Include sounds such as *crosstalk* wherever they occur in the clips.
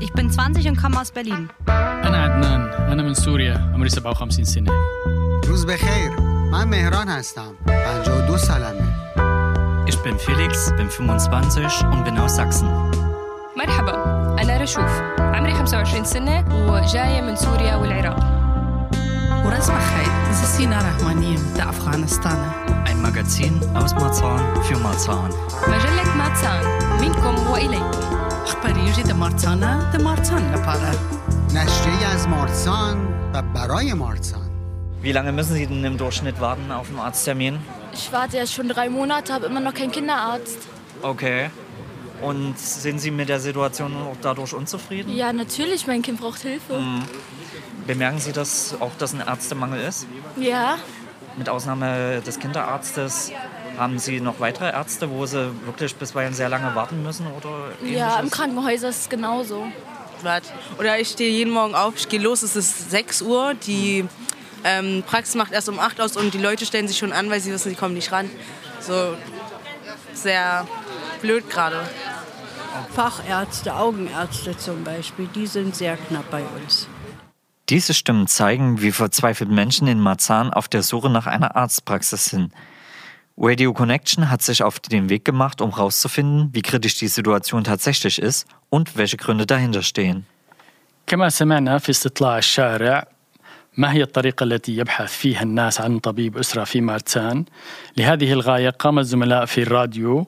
Ich bin 20 und komme aus Berlin. أنا عدنان أنا من سوريا عمري 57 سنة روز بخیر من مهران هستم 52 سالمه Ich bin Felix, bin 25 und bin aus Sachsen. مرحبا أنا رشوف عمري 25 سنة وجاية من سوريا والعراق ورزمة خيط زسينا رحمانيم تا أفغانستان Ein Magazin aus Marzahn für Marzahn. مجلة ماتسان منكم وإليكم أخباري دا مارتانا دا مارتان لپاره نشریه از مارسان و برای مارسان Wie lange müssen Sie denn im Durchschnitt warten auf einen Arzttermin? Ich warte jetzt schon drei Monate, habe immer noch keinen Kinderarzt. Okay. Und sind Sie mit der Situation auch dadurch unzufrieden? Ja, natürlich, mein Kind braucht Hilfe. Bemerken Sie das auch, dass ein Ärztemangel ist? Ja, Mit Ausnahme des Kinderarztes haben Sie noch weitere Ärzte, wo Sie wirklich bisweilen sehr lange warten müssen oder ja, im? Krankenhaus ist es genauso. Oder ich stehe jeden Morgen auf, ich gehe los, es ist 6 Uhr, die ähm, Praxis macht erst um 8 aus und die Leute stellen sich schon an, weil sie wissen, sie kommen nicht ran. So sehr blöd gerade. Fachärzte, Augenärzte zum Beispiel, die sind sehr knapp bei uns. Diese Stimmen zeigen, wie verzweifelt Menschen in Marzahn auf der Suche nach einer Arztpraxis sind. Radio Connection hat sich auf den Weg gemacht, um herauszufinden, wie kritisch die Situation tatsächlich ist und welche Gründe dahinter stehen. كما سمعنا في استطلاع الشارع ما هي الطريقة التي يبحث فيها الناس عن طبيب أسرة في مارتسان لهذه الغاية قام الزملاء في الراديو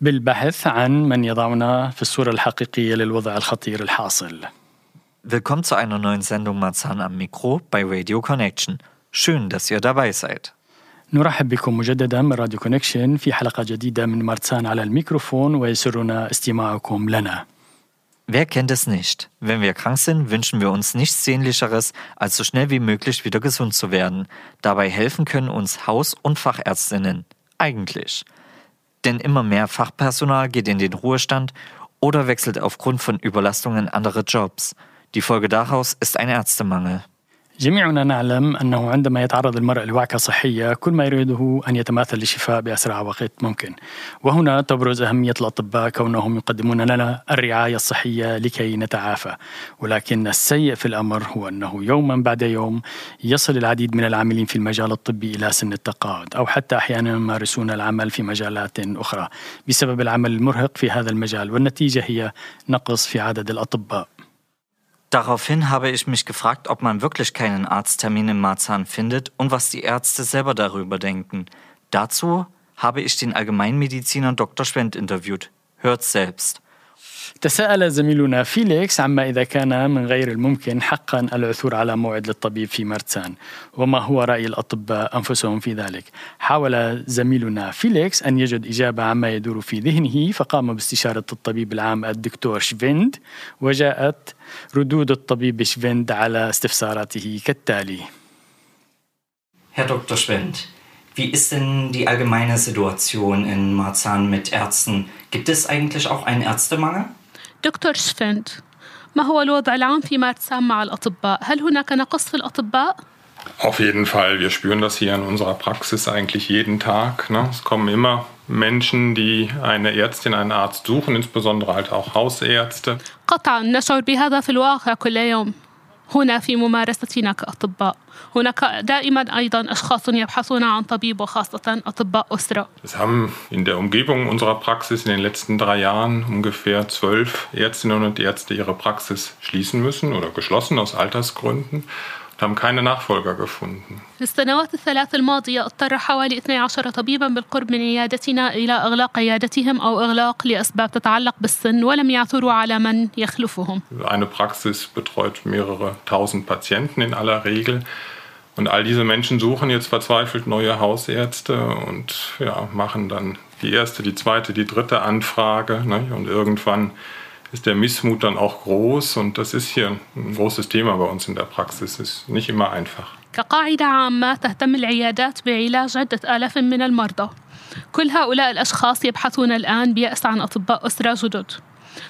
بالبحث عن من يضعنا في الصورة الحقيقية للوضع الخطير الحاصل Willkommen zu einer neuen Sendung Marzahn am Mikro bei Radio Connection. Schön, dass ihr dabei seid. نرحب بكم مجددا من راديو كونكشن في حلقة جديدة من مارتسان على الميكروفون ويسرنا استماعكم لنا Wer kennt es nicht? Wenn wir krank sind, wünschen wir uns nichts Sehnlicheres, als so schnell wie möglich wieder gesund zu werden. Dabei helfen können uns Haus- und Fachärztinnen. Eigentlich. Denn immer mehr Fachpersonal geht in den Ruhestand oder wechselt aufgrund von Überlastungen andere Jobs. Die Folge daraus ist ein Ärztemangel. جميعنا نعلم أنه عندما يتعرض المرء لوعكة صحية كل ما يريده أن يتماثل للشفاء بأسرع وقت ممكن. وهنا تبرز أهمية الأطباء كونهم يقدمون لنا الرعاية الصحية لكي نتعافى. ولكن السيء في الأمر هو أنه يوما بعد يوم يصل العديد من العاملين في المجال الطبي إلى سن التقاعد أو حتى أحيانا يمارسون العمل في مجالات أخرى. بسبب العمل المرهق في هذا المجال والنتيجة هي نقص في عدد الأطباء. Daraufhin habe ich mich gefragt, ob man wirklich keinen Arzttermin in Marzahn findet und was die Ärzte selber darüber denken. Dazu habe ich den Allgemeinmediziner Dr. Schwendt interviewt. Hört selbst. تساءل زميلنا فيليكس عما إذا كان من غير الممكن حقا العثور على موعد للطبيب في مرتسان وما هو رأي الأطباء أنفسهم في ذلك حاول زميلنا فيليكس أن يجد إجابة عما يدور في ذهنه فقام باستشارة الطبيب العام الدكتور شفيند وجاءت ردود الطبيب شفيند على استفساراته كالتالي Herr Dr. Schwendt, wie ist denn die allgemeine Situation in Marzahn mit Ärzten? Gibt es eigentlich auch einen Ärztemangel? دكتور شفند ما هو الوضع العام في مارتسان مع الأطباء؟ هل هناك نقص في الأطباء؟ Auf jeden Fall. Wir spüren das hier in unserer Praxis eigentlich jeden Tag. Ne? Es kommen immer Menschen, die eine Ärztin, einen Arzt suchen, insbesondere halt auch Hausärzte. قطعا نشعر بهذا في الواقع كل يوم هنا في ممارستنا كأطباء هناك دائما أيضا أشخاص يبحثون عن طبيب وخاصة أطباء أسرة Es haben in der Umgebung unserer Praxis in den letzten drei Jahren ungefähr zwölf Ärztinnen und Ärzte ihre Praxis schließen müssen oder geschlossen aus Altersgründen und haben keine Nachfolger gefunden. في السنوات الثلاث الماضية اضطر حوالي 12 طبيبا بالقرب من عيادتنا إلى إغلاق عيادتهم أو إغلاق لأسباب تتعلق بالسن ولم يعثروا على من يخلفهم Eine Praxis betreut mehrere tausend Patienten in aller Regel. Und all diese Menschen suchen jetzt verzweifelt neue Hausärzte und ja, machen dann die erste, die zweite, die dritte Anfrage. Ne? Und irgendwann ist der Missmut dann auch groß. Und das ist hier ein großes Thema bei uns in der Praxis. Ist nicht immer einfach. كقاعدة عامة تهتم العيادات بعلاج عدة آلاف من المرضى كل هؤلاء الأشخاص يبحثون الآن بيأس عن أطباء أسرة جدد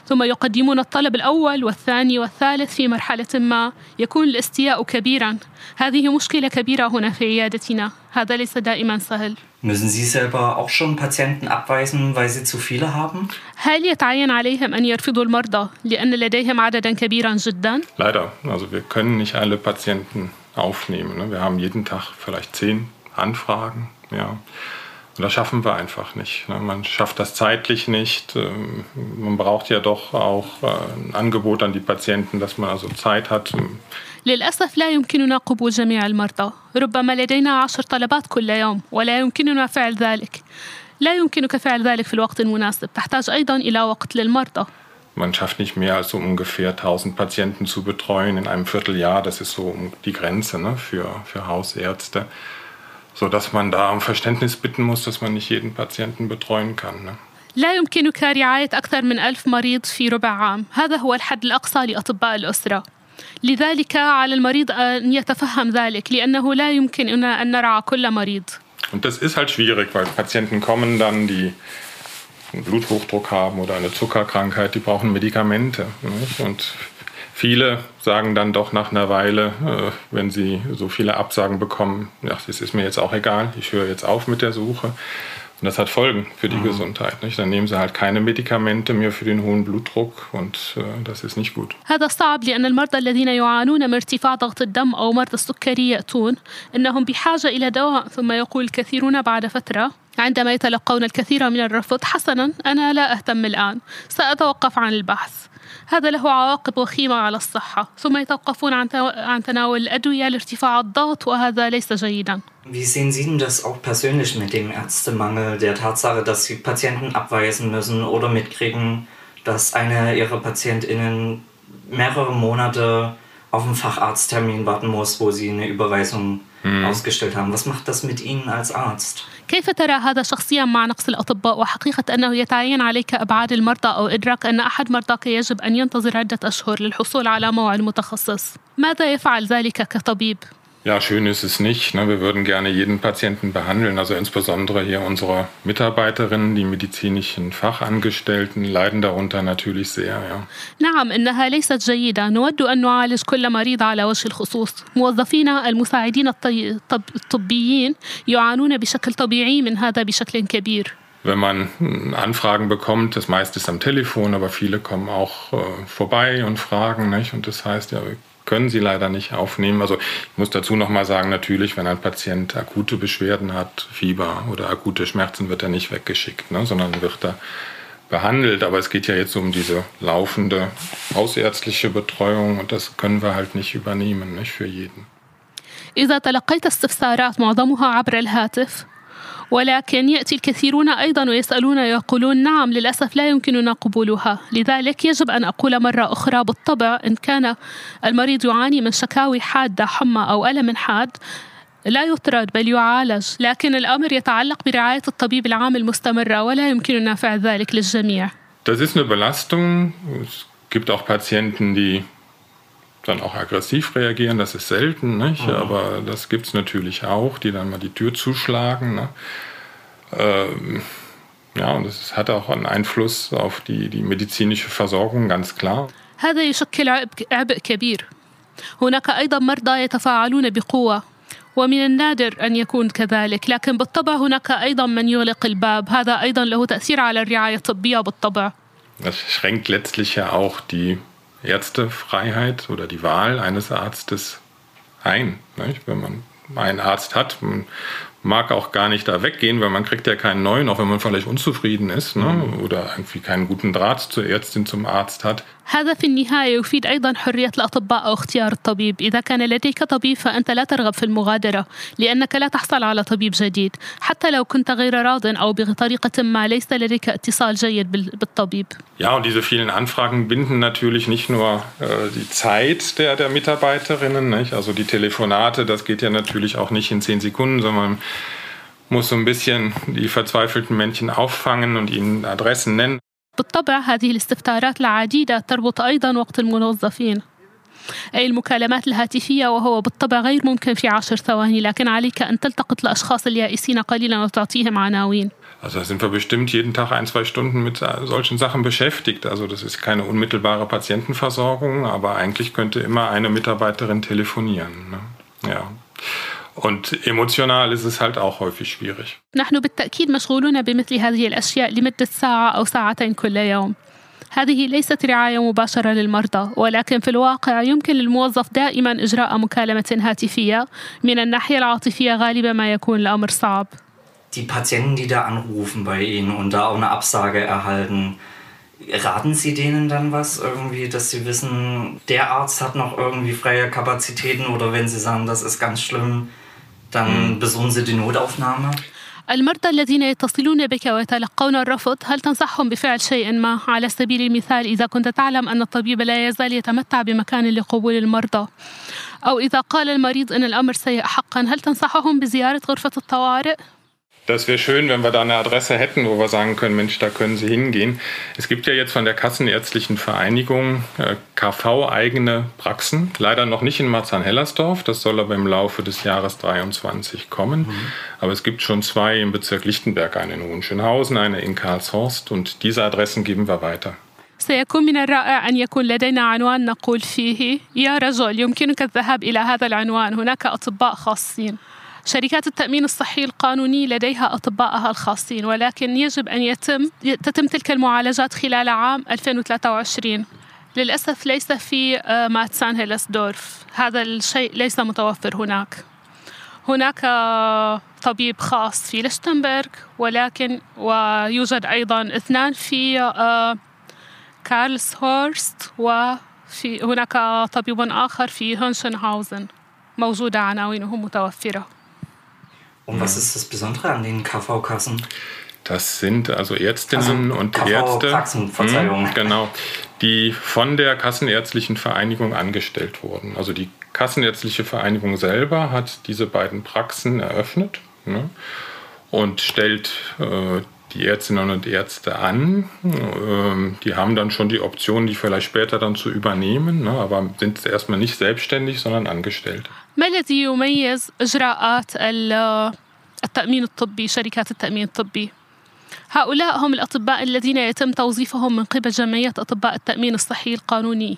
ثم يقدمون الطلب الأول والثاني والثالث في مرحلة ما يكون الاستياء كبيرا هذه مشكلة كبيرة هنا في عيادتنا هذا ليس دائما سهل Müssen Sie selber auch schon Patienten abweisen, weil Sie zu viele haben? هل يتعين عليهم أن يرفضوا المرضى لأن لديهم عددا كبيرا جدا؟ Leider. Also wir können nicht alle Patienten aufnehmen. Ne? Wir haben jeden Tag vielleicht zehn Anfragen. Ja. Und das schaffen wir einfach nicht. Ne? Man schafft das zeitlich nicht. Ähm, Man braucht ja doch auch äh, ein Angebot an die Patienten, dass man also Zeit hat. للأسف لا يمكننا قبول جميع المرضى ربما لدينا عشر طلبات كل يوم ولا يمكننا فعل ذلك لا يمكنك فعل ذلك في الوقت المناسب تحتاج أيضا إلى وقت للمرضى Man schafft nicht mehr als so ungefähr 1000 Patienten zu betreuen in einem Vierteljahr. Das ist so die Grenze ne, für, für Hausärzte. Sodass man da um Verständnis bitten muss, dass man nicht jeden Patienten betreuen kann. Ne? لا يمكنك رعاية أكثر من ألف مريض في ربع عام هذا هو الحد الأقصى لأطباء الأسرة لذلك على المريض أن يتفهم ذلك لأنه لا يمكننا أن نرعى كل مريض Und das ist halt schwierig, weil Patienten kommen dann, die einen Bluthochdruck haben oder eine Zuckerkrankheit, die brauchen Medikamente. Nicht? Und viele sagen dann doch nach einer Weile, äh, wenn sie so viele Absagen bekommen, ach, das ist mir jetzt auch egal, ich höre jetzt auf mit der Suche. Und das hat Folgen für die Gesundheit. Nicht? Dann nehmen sie halt keine Medikamente mehr für den hohen Blutdruck und äh, das ist nicht gut. هذا صعب لأن المرضى الذين يعانون من ارتفاع ضغط الدم أو مرض السكري يأتون إنهم بحاجة إلى دواء ثم يقول الكثيرون بعد فترة عندما يتلقون الكثير من الرفض حسنا أنا لا أهتم الآن سأتوقف عن البحث هذا له عواقب وخيمة على الصحة ثم يتوقفون عن تو- عن تناول الأدوية لارتفاع الضغط وهذا ليس جيدا Wie sehen Sie denn das auch persönlich mit dem Ärztemangel, der Tatsache, dass Sie Patienten abweisen müssen oder mitkriegen, dass eine Ihrer PatientInnen mehrere Monate auf einen Facharzttermin warten muss, wo Sie eine Überweisung ausgestellt haben? Was macht das mit Ihnen als Arzt? كيف ترى هذا شخصيا مع نقص الأطباء وحقيقة أنه يتعين عليك إبعاد المرضى أو إدراك أن أحد مرضاك يجب أن ينتظر عدة أشهر للحصول على موعد متخصص ماذا يفعل ذلك كطبيب؟ Ja, schön ist es nicht. Ne? Wir würden gerne jeden Patienten behandeln, also insbesondere hier unsere Mitarbeiterinnen, die medizinischen Fachangestellten leiden darunter natürlich sehr. Ja. نعم إنها ليست جيدة نود أن نعالج كل مريض على وجه الخصوص موظفينا المساعدين الطي... الطب... الطبيين يعانون بشكل طبيعي من هذا بشكل كبير Wenn man hm, Anfragen bekommt, das meiste ist am Telefon, aber viele kommen auch äh, vorbei und fragen. Nicht? Und das heißt, ja, wir können sie leider nicht aufnehmen. Also ich muss dazu nochmal sagen, natürlich, wenn ein Patient akute Beschwerden hat, Fieber oder akute Schmerzen, wird er nicht weggeschickt, ne? sondern wird er behandelt. Aber es geht ja jetzt um diese laufende hausärztliche Betreuung und das können wir halt nicht übernehmen, nicht für jeden. إذا تلقيت استفسارات معظمها عبر الهاتف ولكن يأتي الكثيرون أيضا ويسألون ويقولون نعم للأسف لا يمكننا قبولها. لذلك يجب أن أقول مرة أخرى بالطبع إن كان المريض يعاني من شكاوي حادة حمى أو ألم حاد لا يطرد بل يعالج. لكن الأمر يتعلق برعاية الطبيب العام المستمرة ولا يمكننا فعل ذلك للجميع. Das ist eine Belastung. Es gibt auch Patienten, die dann auch aggressiv reagieren. Das ist selten, nicht? Mhm. aber das gibt es natürlich auch, die dann mal die Tür zuschlagen. Ne? Ähm, ja, und das hat auch einen Einfluss auf die, die medizinische Versorgung, ganz klar. هذا يشكل عبء عبء كبير هناك أيضا مرضى يتفاعلون بقوة ومن النادر أن يكون كذلك لكن بالطبع هناك أيضا من يغلق الباب هذا أيضا له تأثير على الرعاية الطبية بالطبع Das schränkt letztlich ja auch die Ärztefreiheit oder die Wahl eines Arztes ein. Nicht? Wenn man einen Arzt hat, man mag auch gar nicht da weggehen, weil man kriegt ja keinen neuen, auch wenn man vielleicht unzufrieden ist ne? oder irgendwie keinen guten Draht zur Ärztin, zum Arzt hat. هذا في النهاية يفيد أيضا حرية الأطباء أو اختيار الطبيب إذا كان لديك طبيب فأنت لا ترغب في المغادرة لأنك لا تحصل على طبيب جديد حتى لو كنت غير راض أو بطريقة ما ليس لديك اتصال جيد بال- بالطبيب Ja, und diese vielen Anfragen binden natürlich nicht nur äh, die Zeit der, der Mitarbeiterinnen, nicht? also die Telefonate, das geht ja natürlich auch nicht in zehn Sekunden, sondern man muss so ein bisschen die verzweifelten Männchen auffangen und ihnen Adressen nennen. بالطبع هذه الاستفسارات العديدة تربط أيضا وقت الموظفين أي المكالمات الهاتفية وهو بالطبع غير ممكن في عشر ثواني لكن عليك أن تلتقط الأشخاص اليائسين قليلا وتعطيهم عناوين Also da sind wir bestimmt jeden Tag ein, zwei Stunden mit solchen Sachen beschäftigt. Also das ist keine unmittelbare Patientenversorgung, aber eigentlich könnte immer eine Mitarbeiterin telefonieren. Ne? Ja. Und emotional ist es halt auch häufig schwierig. نحن بالتأكيد مشغولون بمثل هذه الأشياء لمدة ساعة أو ساعتين كل يوم. هذه ليست رعاية مباشرة للمرضى ولكن في الواقع يمكن للموظف دائما إجراء مكالمة هاتفية من الناحية العاطفية غالبا ما يكون الأمر صعب Die Patienten, die da anrufen bei Ihnen und da auch eine Absage erhalten, raten Sie denen dann was irgendwie, dass sie wissen, der Arzt hat noch irgendwie freie Kapazitäten oder wenn Sie sagen, das ist ganz schlimm, dann besuchen Sie die Notaufnahme? المرضى الذين يتصلون بك ويتلقون الرفض هل تنصحهم بفعل شيء ما على سبيل المثال إذا كنت تعلم أن الطبيب لا يزال يتمتع بمكان لقبول المرضى أو إذا قال المريض أن الأمر سيء حقا هل تنصحهم بزيارة غرفة الطوارئ؟ Das wäre schön, wenn wir da eine Adresse hätten, wo wir sagen können, Mensch, da können Sie hingehen. Es gibt ja jetzt von der Kassenärztlichen Vereinigung äh, KV-eigene Praxen. Leider noch nicht in Marzahn-Hellersdorf. Das soll aber im Laufe des Jahres 23 kommen. Mhm. Aber es gibt schon zwei im Bezirk Lichtenberg, eine in Hohenschönhausen, eine in Karlshorst. Und diese Adressen geben wir weiter. سيكون من الرائع أن يكون لدينا عنوان نقول فيه يا رجل يمكنك الذهاب إلى هذا العنوان هناك أطباء خاصين شركات التأمين الصحي القانوني لديها أطباءها الخاصين ولكن يجب أن يتم تتم تلك المعالجات خلال عام 2023 للأسف ليس في ماتسان هيلسدورف. هذا الشيء ليس متوفر هناك. هناك طبيب خاص في لشتنبرغ ولكن ويوجد أيضا اثنان في كارلس هورست وفي هناك طبيب آخر في هونشنهاوزن موجودة عناوينه متوفرة. Und was ist das Besondere an den KV-Kassen? Das sind also Ärztinnen Also und KV Ärzte, Praxen. Hm, genau, die von der Kassenärztlichen Vereinigung angestellt wurden. Also die Kassenärztliche Vereinigung selber hat diese beiden Praxen eröffnet ne, und stellt äh, die Ärztinnen und Ärzte an. Ähm, die haben dann schon die Option, die vielleicht später dann zu übernehmen, ne, aber sind erstmal nicht selbstständig, sondern angestellt. ما الذي يميز إجراءات ال- التأمين الطبي شركات التأمين الطبي؟ هؤلاء هم الأطباء الذين يتم توظيفهم من قبل جمعية أطباء التأمين الصحي القانوني.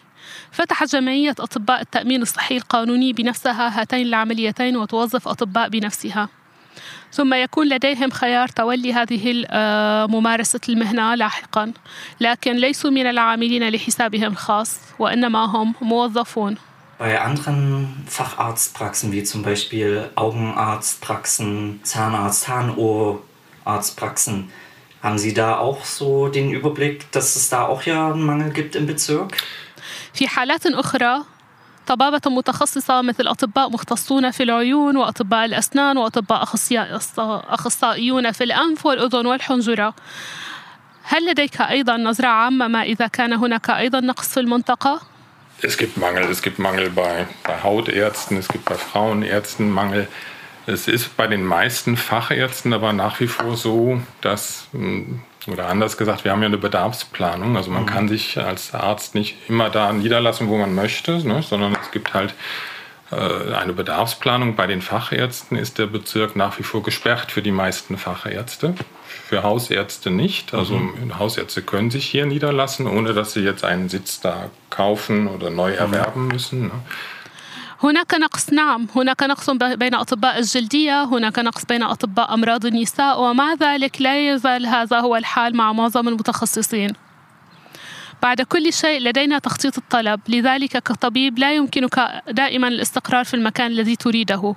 فتحت جمعية أطباء التأمين الصحي القانوني بنفسها هاتين العمليتين وتوظف أطباء بنفسها. ثم يكون لديهم خيار تولي هذه آه، ممارسة المهنة لاحقا. لكن ليسوا من العاملين لحسابهم الخاص وإنما هم موظفون. Bei anderen Facharztpraxen, wie zum Beispiel Augenarztpraxen, Zahnarzt, Zahnohrarztpraxen, haben Sie da auch so den Überblick, dass es da auch ja einen Mangel gibt im Bezirk? في حالات أخرى طبابة متخصصة مثل أطباء مختصون في العيون وأطباء الأسنان وأطباء أخصياء- أخصائيون في الأنف والأذن والحنجرة هل لديك أيضا نظرة عامة ما إذا كان هناك أيضا نقص في المنطقة؟ Es gibt Mangel. Es gibt Mangel bei, bei Hautärzten, es gibt bei Frauenärzten Mangel. Es ist bei den meisten Fachärzten aber nach wie vor so, dass, mh, oder anders gesagt, wir haben ja eine Bedarfsplanung. Also man kann sich als Arzt nicht immer da niederlassen, wo man möchte, ne, sondern es gibt halt äh, eine Bedarfsplanung. Bei den Fachärzten ist der Bezirk nach wie vor gesperrt für die meisten Fachärzte Für Hausärzte nicht. Also Hausärzte können sich hier niederlassen, ohne dass sie jetzt einen Sitz da kaufen oder neu erwerben müssen. Ne? هناك نقص نعم هناك نقص ب- بين أطباء الجلدية هناك نقص بين أطباء أمراض النساء ومع ذلك لا يزال هذا هو الحال مع معظم المتخصصين بعد كل شيء لدينا تخطيط الطلب. لذلك كطبيب لا يمكنك دائما الاستقرار في المكان الذي تريده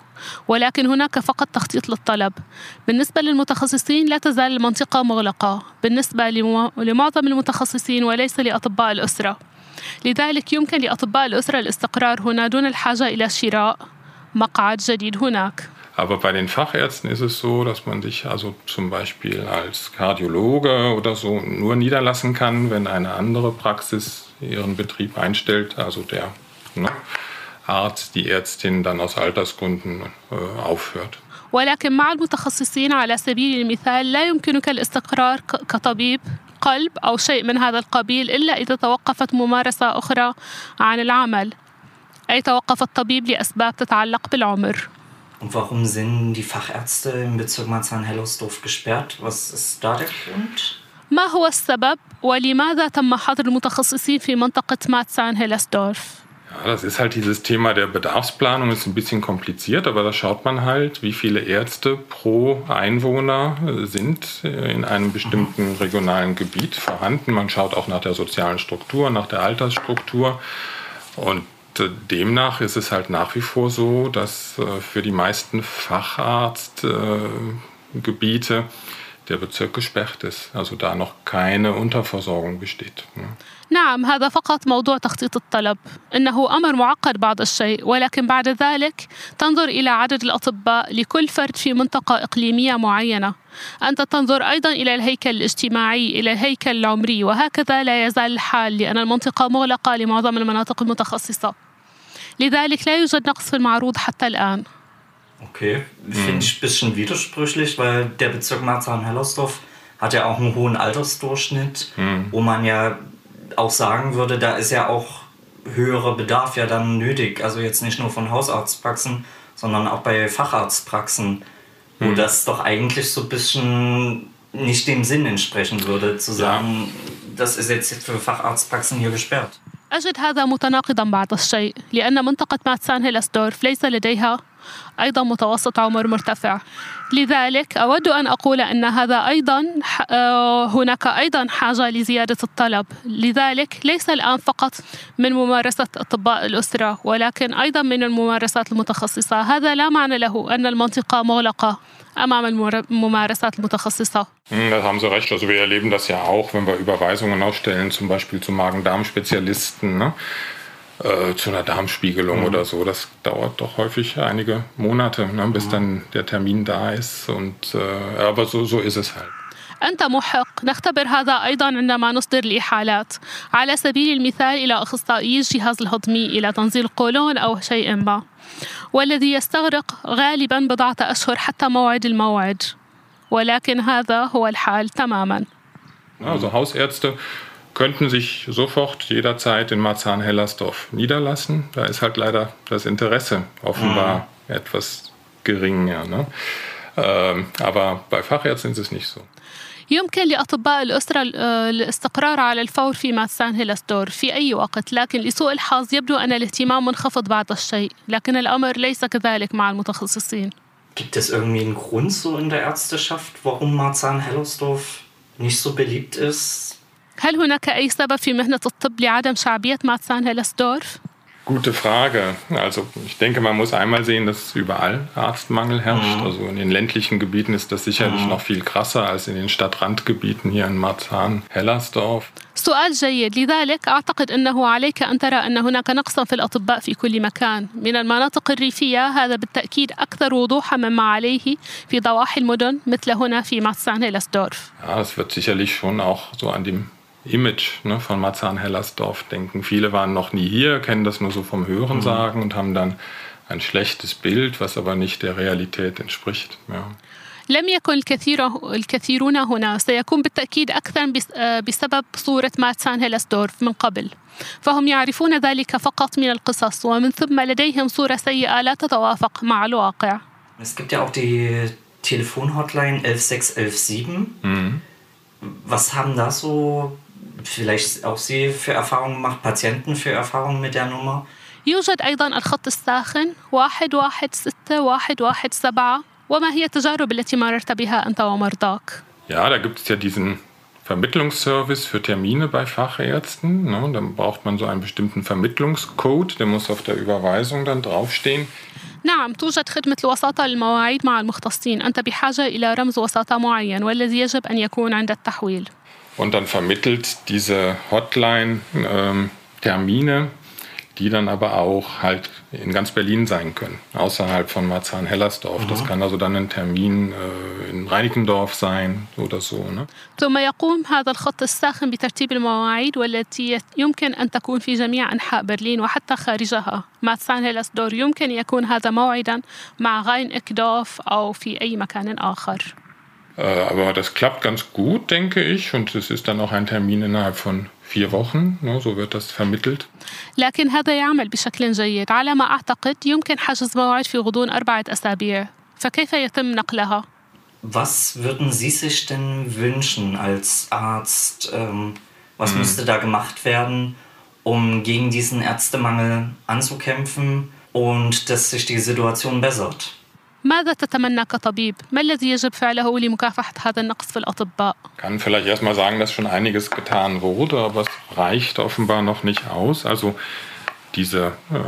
ولكن هناك فقط تخطيط للطلب. بالنسبة للمتخصصين لا تزال المنطقة مغلقة. بالنسبة لمعظم المتخصصين وليس لأطباء الأسرة. لذلك يمكن لأطباء الأسرة الاستقرار هنا دون الحاجة إلى شراء مقعد جديد هناك. Aber bei den Fachärzten ist es so, dass man sich also zum Beispiel als Kardiologe oder so nur niederlassen kann, wenn eine andere Praxis ihren Betrieb einstellt, also der ne, Arzt, die Ärztin dann aus Altersgründen äh, aufhört. ولكن مع المتخصصين على سبيل المثال لا يمكنك الاستقرار ك- كطبيب قلب أو شيء من هذا القبيل إلا إذا توقفت ممارسة أخرى عن العمل أي توقف الطبيب لأسباب تتعلق بالعمر Und warum sind die Fachärzte im Bezirk Marzahn-Hellersdorf gesperrt? Was ist da der Grund? ما هو السبب ولماذا تم حظر المتخصصين في منطقة ماتسان هيلسدورف؟ Ja, das ist halt dieses Thema der Bedarfsplanung, ist ein bisschen kompliziert, aber da schaut man halt, wie viele Ärzte pro Einwohner sind in einem bestimmten regionalen Gebiet vorhanden. Man schaut auch nach der sozialen Struktur, nach der Altersstruktur. Und äh, demnach ist es halt nach wie vor so, dass äh, für die meisten Facharztgebiete der Bezirk gesperrt ist, also da noch keine Unterversorgung besteht. نعم هذا فقط موضوع تخطيط الطلب انه امر معقد بعض الشيء ولكن بعد ذلك تنظر الى عدد الاطباء لكل فرد في منطقه اقليميه معينه انت تنظر ايضا الى الهيكل الاجتماعي الى الهيكل العمري وهكذا لا يزال الحال لان المنطقه مغلقه لمعظم المناطق المتخصصه لذلك لا يوجد نقص في المعروض حتى الان Okay, finde ich ein bisschen widersprüchlich, weil der Bezirk Marzahn-Hellersdorf hat ja auch einen hohen Altersdurchschnitt, Mhm. wo man ja auch sagen würde, da ist ja auch höherer Bedarf ja dann nötig. Also jetzt nicht nur von Hausarztpraxen, sondern auch bei Facharztpraxen, wo Mhm. das doch eigentlich so ein bisschen nicht dem Sinn entsprechen würde, zu sagen, das ist jetzt für Facharztpraxen hier gesperrt. أجد هذا متناقضا بعض الشيء لأن منطقة ماتسان هيلسدورف ليس لديها أيضا متوسط عمر مرتفع لذلك أود أن أقول أن هذا أيضا آه، هناك أيضا حاجة لزيادة الطلب لذلك ليس الآن فقط من ممارسة أطباء الأسرة ولكن أيضا من الممارسات المتخصصة هذا لا معنى له أن المنطقة مغلقة الممار- الممارسات المتخصصة Hm, Da haben Sie recht. Also wir erleben das ja auch, wenn wir Überweisungen ausstellen, zum Beispiel zu Magen-Darm-Spezialisten, ne? Äh, zu einer Darmspiegelung oder so. Das dauert doch häufig einige Monate, ne? bis dann der Termin da ist. Und äh, aber so, so ist es halt. أنت محق نختبر هذا أيضا عندما نصدر الإحالات على سبيل المثال إلى أخصائي الجهاز الهضمي إلى تنزيل قولون أو شيء ما والذي يستغرق غالبا بضعة أشهر حتى موعد الموعد ولكن هذا هو الحال تماما Also Hausärzte könnten sich sofort jederzeit in Marzahn-Hellersdorf niederlassen. Da ist halt leider das Interesse offenbar etwas geringer. Ne? Ähm, aber bei Fachärzten ist es nicht so. يمكن لأطباء الأسرة ال- آه، الاستقرار على الفور في ماتسان هيلستور في أي وقت لكن لسوء الحظ يبدو أن الاهتمام منخفض بعض الشيء لكن الأمر ليس كذلك مع المتخصصين Gibt es irgendwie einen Grund so in der Ärzteschaft, warum Marzahn-Hellersdorf nicht so beliebt ist? هل هناك أي سبب في مهنة الطب لعدم شعبية ماتسان هيلستورف؟ Gute Frage. Also ich denke, man muss einmal sehen, dass überall Arztmangel herrscht. Also in den ländlichen Gebieten ist das sicherlich noch viel krasser als in den Stadtrandgebieten hier in Marzahn, Hellersdorf. سؤال جيد لذلك أعتقد أنه عليك أن ترى أن هناك نقصا في الأطباء في كل مكان من المناطق الريفية هذا بالتأكيد أكثر وضوحا مما عليه في ضواحي المدن مثل هنا في ماتسان هيلستورف Ja, es wird sicherlich schon auch so an dem Image ne, von Marzahn-Hellersdorf denken. Viele waren noch nie hier, kennen das nur so vom Hörensagen und haben dann ein schlechtes Bild, was aber nicht der Realität entspricht. Ja. لم يكن الكثير الكثيرون هنا سيكون بالتأكيد أكثر بس- آه، بسبب صورة ماتسان هيلستورف من قبل فهم يعرفون ذلك فقط من القصص ومن ثم لديهم صورة سيئة لا تتوافق مع الواقع Es gibt ja auch die Telefonhotline 11617. Mhm. Was haben da so vielleicht auch Sie für Erfahrungen gemacht, Patienten für Erfahrungen mit der Nummer? يوجد أيضا الخط الساخن واحد واحد ستة واحد واحد سبعة وما هي التجارب التي مررت بها أنت ومرضاك؟ Ja, da gibt es ja diesen Vermittlungsservice für Termine bei Fachärzten. Ne? Dann braucht man so einen bestimmten Vermittlungscode, der muss auf der Überweisung dann draufstehen. نعم توجد خدمة الوساطة للمواعيد مع المختصين أنت بحاجة إلى رمز وساطة معين والذي يجب أن يكون عند التحويل Und dann vermittelt diese Hotline ähm, Termine, die dann aber auch halt in ganz Berlin sein können, außerhalb von Marzahn-Hellersdorf. Das kann also dann ein Termin äh, in Reinickendorf sein oder so. Ne? ثم يقوم هذا الخط الساخن بترتيب المواعيد والتي يمكن أن تكون في جميع أنحاء برلين وحتى خارجها ماتسان هيلسدور يمكن يكون هذا موعدا مع غاين إكدوف أو في أي مكان آخر Äh, aber das klappt ganz gut, denke ich. Und es ist dann auch ein Termin innerhalb von vier Wochen. Ne, so wird das vermittelt. لكن هذا يعمل بشكل جيد على ما أعتقد يمكن حجز موعد في غضون أربعة أسابيع فكيف يتم نقلها؟ Was würden Sie sich denn wünschen als Arzt? Ähm, was Hm. müsste da gemacht werden, um gegen diesen Ärztemangel anzukämpfen und dass sich die Situation bessert? ماذا تتمنى كطبيب؟ ما الذي يجب فعله لمكافحة هذا النقص في الأطباء؟ kann vielleicht erstmal sagen, dass schon einiges getan wurde, aber es reicht offenbar noch nicht aus. Also diese äh,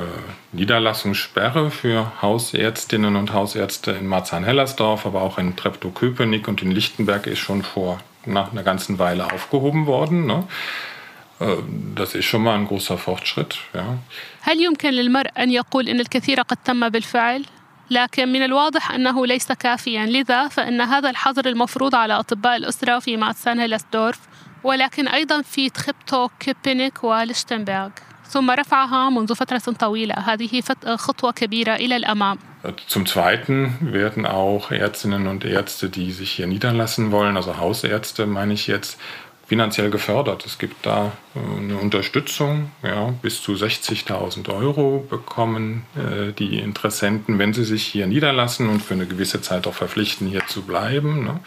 Niederlassungssperre für Hausärztinnen und Hausärzte in Marzahn-Hellersdorf, aber auch in Treptow-Köpenick und in Lichtenberg ist schon vor nach einer ganzen Weile aufgehoben worden. Ne? Äh, das ist schon mal ein großer Fortschritt. Ja. هل يمكن للمرء أن يقول أن الكثير قد تم بالفعل؟ لكن من الواضح أنه ليس كافيا. لذا فإن هذا الحظر المفروض على أطباء الأسرة في ماتسان هيلسدورف ولكن أيضا في تخبتو كيبينيك ولشتنبرغ ثم رفعها منذ فترة طويلة. هذه خطوة كبيرة إلى الأمام. Zum Zweiten werden auch Ärztinnen und Ärzte, die sich hier niederlassen wollen, also Hausärzte meine ich jetzt, finanziell gefördert. Es gibt da äh, eine Unterstützung, ja, bis zu 60.000 Euro bekommen äh, die Interessenten, wenn sie sich hier niederlassen und für eine gewisse Zeit auch verpflichten, hier zu bleiben. Ne?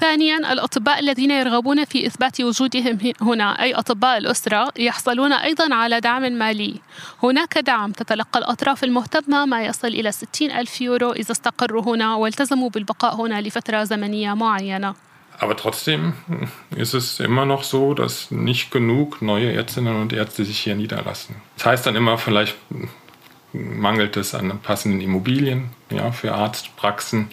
ثانيا الأطباء الذين يرغبون في إثبات وجودهم ه- هنا أي أطباء الأسرة يحصلون أيضا على دعم مالي هناك دعم تتلقى الأطراف المهتمة ما يصل إلى 60 ألف يورو إذا استقروا هنا والتزموا بالبقاء هنا لفترة زمنية معينة aber trotzdem ist es immer noch so, dass nicht genug neue Ärztinnen und Ärzte sich hier niederlassen. Das heißt dann immer, vielleicht mangelt es an passenden Immobilien ja, für Arztpraxen.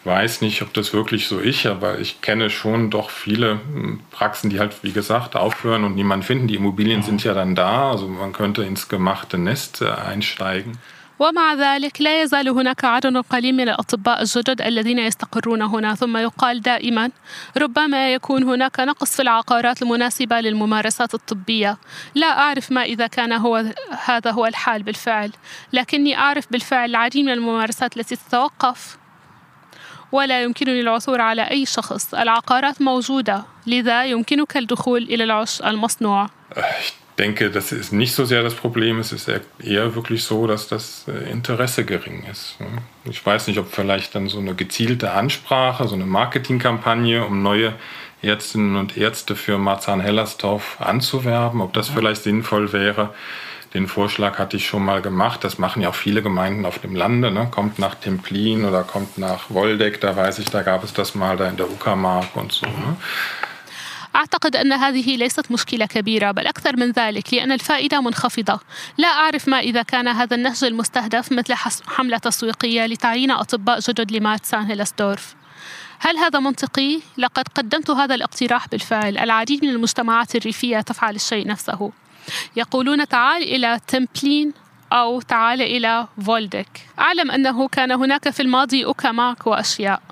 Ich weiß nicht, ob das wirklich so ist, aber ich kenne schon doch viele hm, Praxen, die halt, wie gesagt, aufhören und niemanden finden. Die Immobilien sind ja dann da, also man könnte ins gemachte Nest äh, einsteigen. ومع ذلك لا يزال هناك عدد قليل من الأطباء الجدد الذين يستقرون هنا ثم يقال دائما ربما يكون هناك نقص في العقارات المناسبة للممارسات الطبية. لا أعرف ما إذا كان هو هذا هو الحال بالفعل لكني أعرف بالفعل العديد من الممارسات التي تتوقف ولا يمكنني العثور على أي شخص. العقارات موجودة لذا يمكنك الدخول إلى العش المصنوع. Ich denke, das ist nicht so sehr das Problem. Es ist eher wirklich so, dass das äh, Interesse gering ist. ne? Ich weiß nicht, ob vielleicht dann so eine gezielte Ansprache, so eine Marketingkampagne, um neue Ärztinnen und Ärzte für Marzahn-Hellersdorf anzuwerben, ob das vielleicht sinnvoll wäre. Den Vorschlag hatte ich schon mal gemacht. Das machen ja auch viele Gemeinden auf dem Lande. Ne? Kommt nach Templin oder kommt nach Woldeck, da weiß ich, da gab es das mal da in der Uckermark und so. Ne? أعتقد أن هذه ليست مشكلة كبيرة بل أكثر من ذلك لأن الفائدة منخفضة. لا أعرف ما إذا كان هذا النهج المستهدف مثل حملة تسويقية لتعيين أطباء جدد لماتسان هيلسدورف. هل هذا منطقي؟ لقد قدمت هذا الاقتراح بالفعل. العديد من المجتمعات الريفية تفعل الشيء نفسه. يقولون تعال إلى تمبلين أو تعال إلى فولدك. أعلم أنه كان هناك في الماضي أوكاماك وأشياء.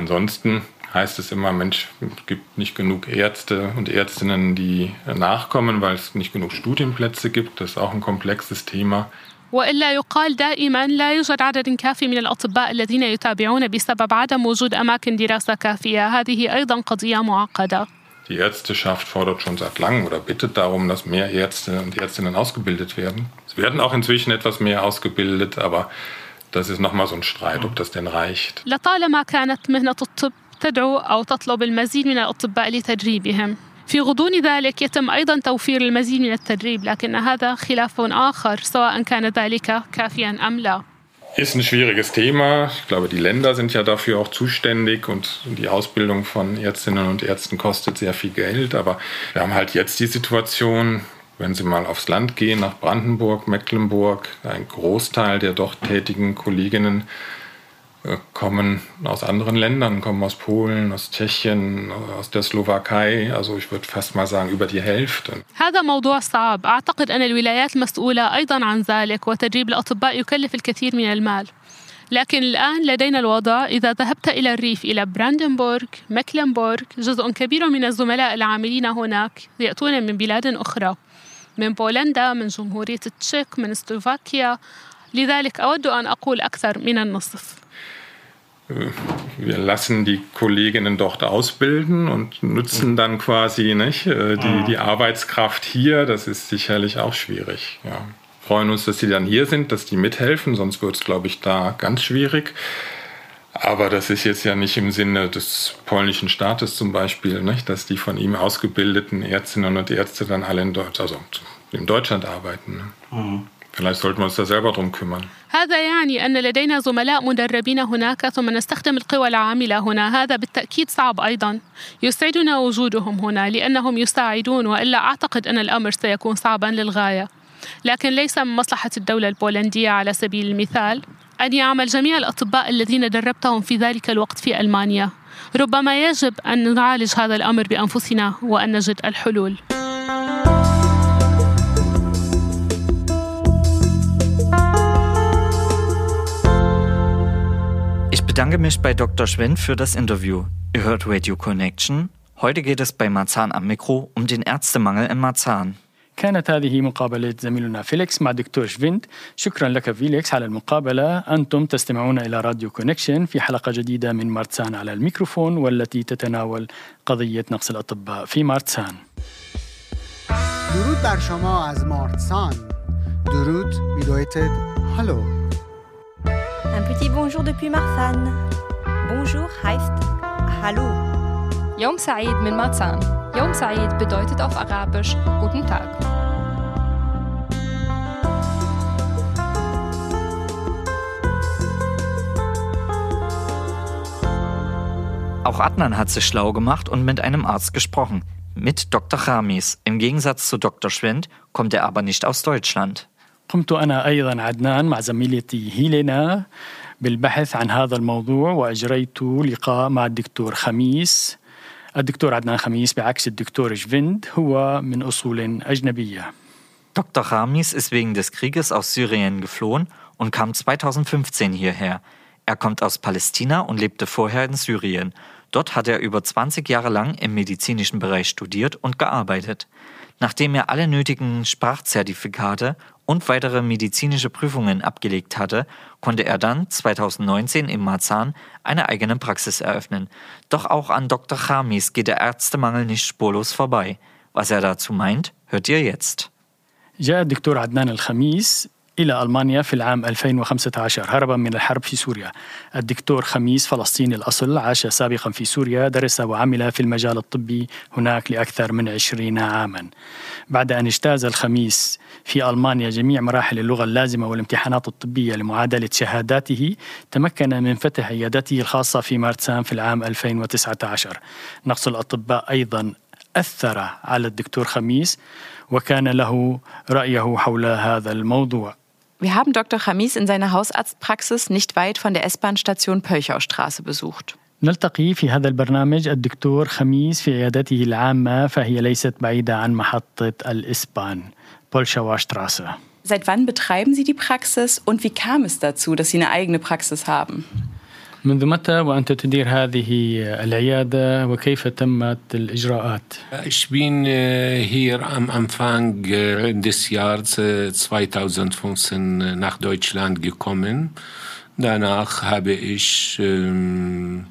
Ansonsten heißt es immer, Mensch, es gibt nicht genug Ärzte und Ärztinnen, die nachkommen, weil es nicht genug Studienplätze gibt. Das ist auch ein komplexes Thema. والا يقال دائما لا يوجد عدد كافي من الاطباء الذين يتابعون بسبب عدم وجود اماكن دراسه كافيه هذه ايضا قضيه معقده Die Ärzteschaft fordert schon seit langem oder bittet darum, dass mehr Ärzte und Ärztinnen ausgebildet werden. Es werden auch inzwischen etwas mehr ausgebildet, aber das ist nochmal so ein Streit, ob das denn reicht. لطالما كانت مهنه الطب تدعو او تطلب المزيد من الاطباء لتدريبهم في غضون ذلك يتم ايضا توفير المزيد من التدريب لكن هذا خلاف اخر سواء كان ذلك كافيا ام لا Ist ein schwieriges Thema. Ich glaube, die Länder sind ja dafür auch zuständig und die Ausbildung von Ärztinnen und Ärzten kostet sehr viel Geld. Aber wir haben halt jetzt die Situation, wenn Sie mal aufs Land gehen, nach Brandenburg, Mecklenburg, ein Großteil der dort tätigen Kolleginnen äh, kommen aus anderen Ländern, kommen aus Polen, aus Tschechien, aus der Slowakei. Also ich würde fast mal sagen, über die Hälfte. هذا موضوع صعب. أعتقد أن الولايات مسؤولة أيضا عن ذلك وتدريب الأطباء يكلف الكثير من المال. لكن الآن لدينا الوضع إذا ذهبت إلى الريف إلى براندنبورغ مكلنبورغ جزء كبير من الزملاء العاملين هناك يأتون من بلاد أخرى. من بولندا من جمهورية التشيك من سلوفاكيا. لذلك أود أن أقول أكثر من النصف. Wir lassen die Kolleginnen dort ausbilden und nutzen dann quasi nicht, äh, die, mhm. die Arbeitskraft hier. Das ist sicherlich auch schwierig. Ja. Freuen uns, dass sie dann hier sind, dass die mithelfen, sonst wird es, glaube ich, da ganz schwierig. Aber das ist jetzt ja nicht im Sinne des polnischen Staates zum Beispiel, nicht? dass die von ihm ausgebildeten Ärztinnen und Ärzte dann alle in, Deutsch, also in Deutschland arbeiten. Ne? Mhm. Vielleicht sollten wir uns da selber drum kümmern. هذا يعني أن لدينا زملاء مدربين هناك ثم نستخدم القوى العاملة هنا. هذا بالتأكيد صعب أيضا. يسعدنا وجودهم هنا لأنهم يساعدون وإلا أعتقد أن الأمر سيكون صعبا للغاية. لكن ليس من مصلحة الدولة البولندية على سبيل المثال أن يعمل جميع الأطباء الذين دربتهم في ذلك الوقت في ألمانيا. ربما يجب أن نعالج هذا الأمر بأنفسنا وأن نجد الحلول. bedanke mich bei Dr. Schwendt für das Interview. Ihr hört Radio Connection. Heute geht es bei Marzahn am Mikro um den Ärztemangel in Marzahn. كانت هذه مقابلة زميلنا فيليكس مع دكتور شفيند شكرا لك فيليكس على المقابلة أنتم تستمعون إلى راديو كونكشن في حلقة جديدة من مارتسان على الميكروفون والتي تتناول قضية نقص الأطباء في مارتسان درود بر شما از مارتسان درود bedeutet Hallo Un petit bonjour depuis Marfan. Bonjour heißt Hallo. Yom Sa'id min Marzan. Yom Sa'id bedeutet auf Arabisch Guten Tag. Auch Adnan hat sich schlau gemacht und mit einem Arzt gesprochen. Mit Dr. Ramis. Im Gegensatz zu Dr. Schwind kommt er aber nicht aus Deutschland. قمت أنا أيضا عدنان مع زميلتي هيلينا بالبحث عن هذا الموضوع وأجريت لقاء مع الدكتور خميس الدكتور عدنان خميس بعكس الدكتور جفند هو من أصول أجنبية Dr. Ramis ist wegen des Krieges aus Syrien geflohen und kam 2015 hierher. Er kommt aus Palästina und lebte vorher in Syrien. Dort hat er über 20 Jahre lang im medizinischen Bereich studiert und gearbeitet. Nachdem er alle nötigen Sprachzertifikate und weitere medizinische Prüfungen abgelegt hatte, konnte er dann 2019 in Marzahn eine eigene Praxis eröffnen. Doch auch an Dr. Chamis geht der Ärztemangel nicht spurlos vorbei. Was er dazu meint, hört ihr jetzt. جاء الدكتور عدنان الخميس إلى ألمانيا في العام 2015 هربا من الحرب في سوريا. الدكتور خميس فلسطيني الأصل عاش سابقا في سوريا درس وعمل في المجال الطبي هناك لأكثر من 20 عاما. بعد أن اجتاز الخميس في ألمانيا جميع مراحل اللغة اللازمة والامتحانات الطبية لمعادلة شهاداته تمكن من فتح عيادته الخاصة في مارتسان في العام 2019 نقص الأطباء أيضا أثر على الدكتور خميس وكان له رأيه حول هذا الموضوع. Wir haben Dr. Chamis in seiner Hausarztpraxis nicht weit von der S-Bahn-Station Pölchaustraße besucht. نلتقي في هذا البرنامج الدكتور خميس في عيادته العامة فهي ليست بعيدة عن محطة الإسبان بولشاواشتراسه. Seit wann betreiben Sie die Praxis und wie kam es dazu, dass Sie eine eigene Praxis haben? منذ متى وأنت تدير هذه العيادة وكيف تمت الإجراءات؟ Ich bin hier am Anfang des Jahres 2015 nach Deutschland gekommen. Danach habe ich in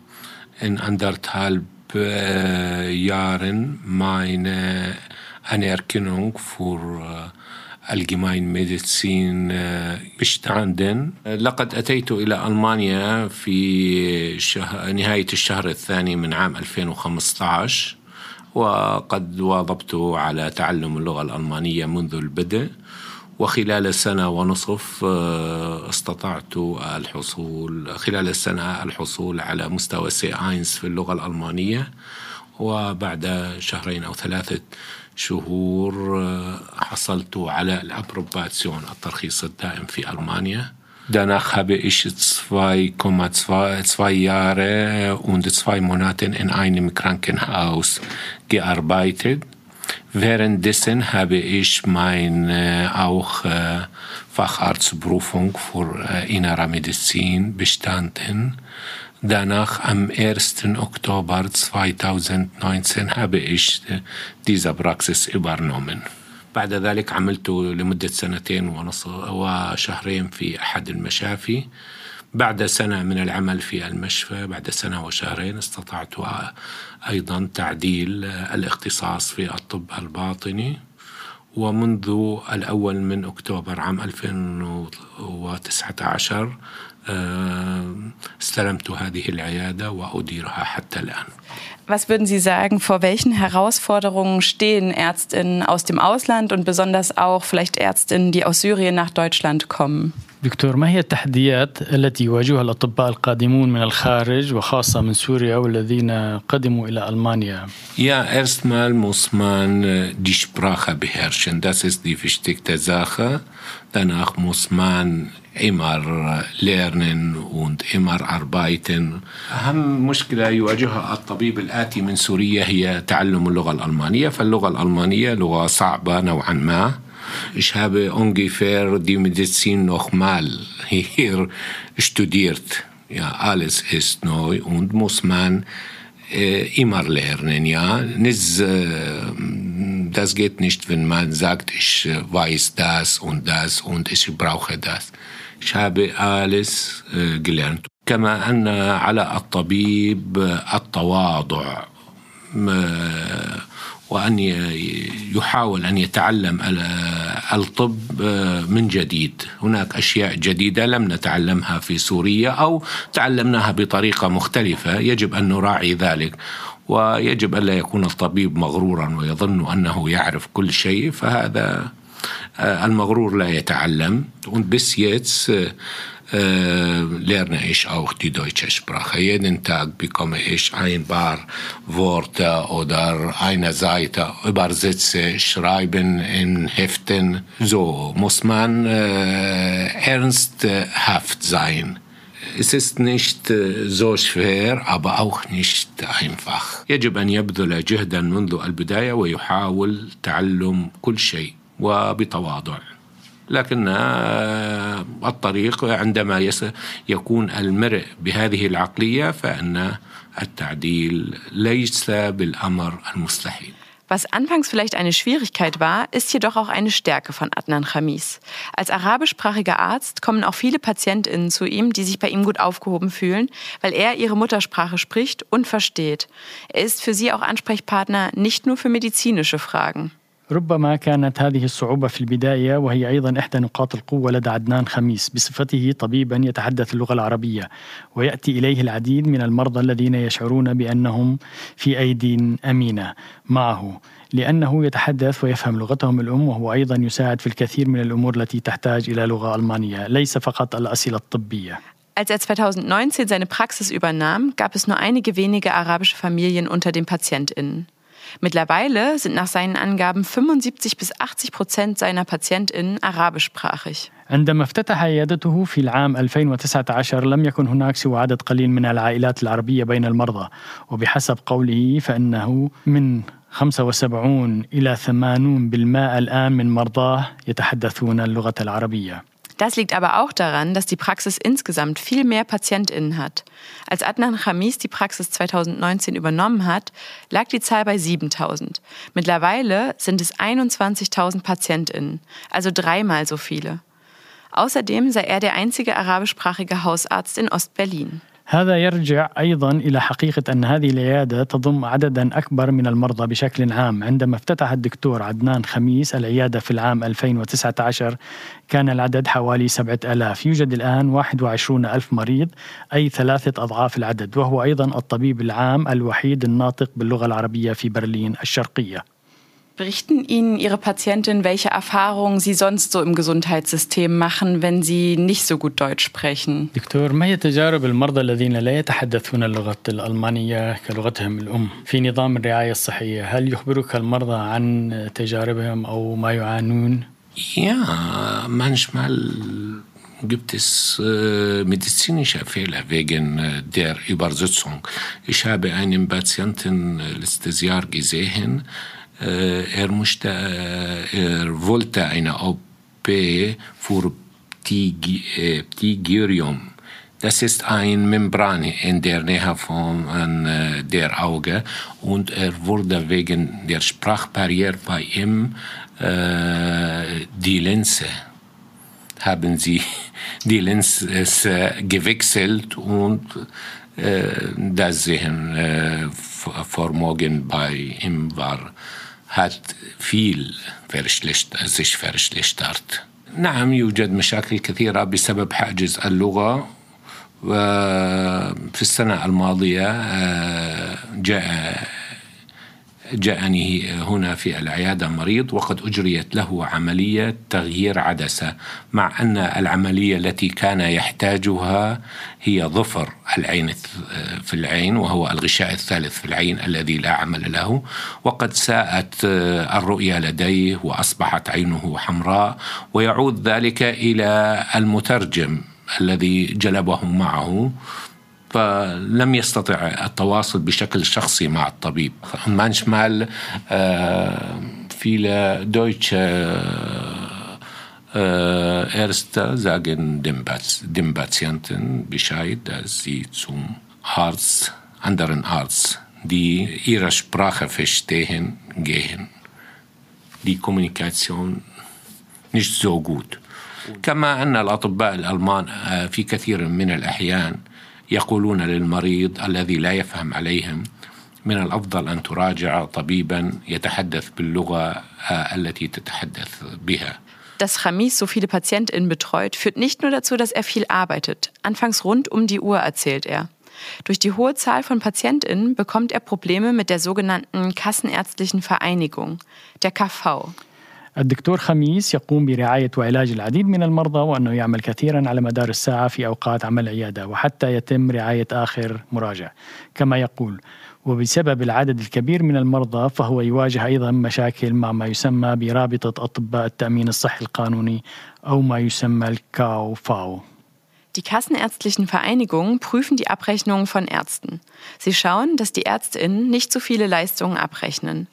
anderthalb Jahren meine Anerkennung für الجماين bestanden. لقد أتيت إلى ألمانيا في نهاية الشهر الثاني من عام 2015 وقد واظبت على تعلم اللغة الألمانية منذ البدء وخلال سنة ونصف استطعت الحصول خلال السنة الحصول على مستوى سي آينز في اللغة الألمانية وبعد شهرين أو ثلاثة شهور حصلت على الابروباتيون الترخيص الدائم في ألمانيا Danach habe ich 2,2 Jahre und zwei Monate in einem Krankenhaus gearbeitet. Währenddessen habe ich meine auch äh, Facharztprüfung für äh, innere Medizin bestanden. Danach am 1. Oktober 2019 habe ich diese Praxis übernommen. بعد ذلك عملت لمدة سنتين ونصف وشهرين في أحد المشافي بعد سنة من العمل في المشفى بعد سنة وشهرين استطعت أيضا تعديل الاختصاص في الطب الباطني ومنذ الأول من أكتوبر عام 2019 استلمت هذه العيادة وأديرها حتى الآن Was würden Sie sagen, vor welchen Herausforderungen stehen Ärztinnen aus dem Ausland und besonders auch vielleicht Ärztinnen, die aus Syrien nach Deutschland kommen? دكتور ما هي التحديات التي يواجهها الأطباء القادمون من الخارج وخاصة من سوريا والذين قدموا إلى ألمانيا؟ Ja, erstmal muss man die Sprache beherrschen. Das ist die wichtigste Sache. Danach muss man immer lernen und immer arbeiten. أهم مشكلة يواجهها الطبيب الآتي من سوريا هي تعلم اللغة الألمانية، فاللغة الألمانية لغة صعبة نوعا ما. Ich habe ungefähr die Medizin nochmal hier studiert. Ja, alles ist neu und muss man äh, immer lernen. Ja, nicht, äh, das geht nicht, wenn man sagt, ich weiß das und das und ich brauche das. Habe alles äh, gelernt. كما أن على الطبيب التواضع وأن يحاول أن يتعلم الطب من جديد هناك أشياء جديدة لم نتعلمها في سوريا أو تعلمناها بطريقة مختلفة يجب أن نراعي ذلك ويجب ألا يكون الطبيب مغرورا ويظن أنه يعرف كل شيء فهذا المغرور لا يتعلم und bis jetzt äh, lerne ich auch die deutsche Sprache. Jeden Tag bekomme ich ein paar Worte oder eine Seite übersetze, schreiben in Heften. So muss man äh, ernsthaft sein. Es ist nicht so schwer, aber auch nicht einfach. يجب أن يبذل جهدا منذ البداية ويحاول تعلم كل شيء وبتواضع. لكن الطريق عندما يكون المرء بهذه العقلية فإن التعديل ليس بالأمر المستحيل. Was anfangs vielleicht eine Schwierigkeit war, ist jedoch auch eine Stärke von Adnan Khamis. Als arabischsprachiger Arzt kommen auch viele PatientInnen zu ihm, die sich bei ihm gut aufgehoben fühlen, weil er ihre Muttersprache spricht und versteht. Er ist für sie auch Ansprechpartner nicht nur für medizinische Fragen. ربما كانت هذه الصعوبة في البداية وهي أيضا إحدى نقاط القوة لدى عدنان خميس. بصفته طبيبا يتحدث اللغة العربية ويأتي إليه العديد من المرضى الذين يشعرون بأنهم في أيدي أمينة معه لأنه يتحدث ويفهم لغتهم الأم وهو أيضا يساعد في الكثير من الأمور التي تحتاج إلى لغة ألمانية. ليس فقط الأسئلة الطبية. Als er 2019 seine Praxis übernahm, gab es nur einige wenige arabische Familien unter den PatientInnen. Mittlerweile sind nach seinen Angaben 75 bis 80 Prozent seiner PatientInnen arabischsprachig. عندما افتتح عيادته في العام 2019 لم يكن هناك سوى عدد قليل من العائلات العربية بين المرضى وبحسب قوله فإنه من 75 إلى 80% الآن من مرضاه يتحدثون اللغة العربية. Das liegt aber auch daran, dass die Praxis insgesamt viel mehr PatientInnen hat. Als Adnan Khamis die Praxis 2019 übernommen hat, lag die Zahl bei 7000. Mittlerweile sind es 21.000 PatientInnen, also dreimal so viele. Außerdem sei er der einzige arabischsprachige Hausarzt in Ostberlin. هذا يرجع أيضا إلى حقيقة أن هذه العيادة تضم عددا أكبر من المرضى بشكل عام، عندما افتتح الدكتور عدنان خميس العيادة في العام 2019 كان العدد حوالي 7000 يوجد الآن 21 ألف مريض أي ثلاثة أضعاف العدد، وهو أيضا الطبيب العام الوحيد الناطق باللغة العربية في برلين الشرقية. Berichten Ihnen Ihre Patientin, welche Erfahrungen Sie sonst so im Gesundheitssystem machen, wenn Sie nicht so gut Deutsch sprechen? دكتور ما هي تجارب المرضى الذين لا يتحدثون اللغة الألمانية كلغتهم الأم في نظام الرعاية الصحية؟ هل يخبرك المرضى عن تجاربهم أو ما يعانون؟ Ja, manchmal gibt es äh, medizinische Fehler wegen äh, der Übersetzung. Ich habe einen Patienten äh, letztes Jahr gesehen, er, musste, er wollte eine OP für Ptigirium. Das ist ein Membran in der Nähe von der Auge. Und er wurde wegen der Sprachbarriere bei ihm äh, die Linse haben sie *laughs* die Linse gewechselt und äh, das Sehen äh, vor morgen bei ihm war, hat viel sich verschlechtert. نعم يوجد مشاكل كثيرة بسبب حاجز اللغة وفي السنة الماضية جاء جاءني هنا في العيادة مريض وقد أجريت له عملية تغيير عدسة مع أن العملية التي كان يحتاجها هي ظفر العين في العين وهو الغشاء الثالث في العين الذي لا عمل له وقد ساءت الرؤية لديه وأصبحت عينه حمراء ويعود ذلك إلى المترجم الذي جلبه معه. فلم يستطع التواصل بشكل شخصي مع الطبيب. مانشمال في دويتش ارستا زاجن ديمباتس ديمباتسينتن بشايد زي تسوم هارتس اندرن هارتس دي ايرا سبراخة فشتهن جهن دي كومونيكاسيون مش زو جود كما أن الأطباء الألمان آه، في كثير من الأحيان يقولون للمريض الذي لا يفهم عليهم من الافضل ان تراجع طبيبا يتحدث باللغه التي تتحدث بها. Dass Chamis so viele PatientInnen betreut, führt nicht nur dazu, dass er viel arbeitet. Anfangs rund um die Uhr, erzählt er. Durch die hohe Zahl von PatientInnen bekommt er Probleme mit der sogenannten Kassenärztlichen Vereinigung, der KV. الدكتور خميس يقوم برعاية وعلاج العديد من المرضى وأنه يعمل كثيرا على مدار الساعة في أوقات عمل العيادة وحتى يتم رعاية آخر مراجع كما يقول وبسبب العدد الكبير من المرضى فهو يواجه أيضا مشاكل مع ما يسمى برابطة أطباء التأمين الصحي القانوني أو ما يسمى الكاو فاو Die kassenärztlichen Vereinigungen prüfen die Abrechnungen von Ärzten. Sie schauen, dass die ÄrztInnen nicht zu viele Leistungen abrechnen.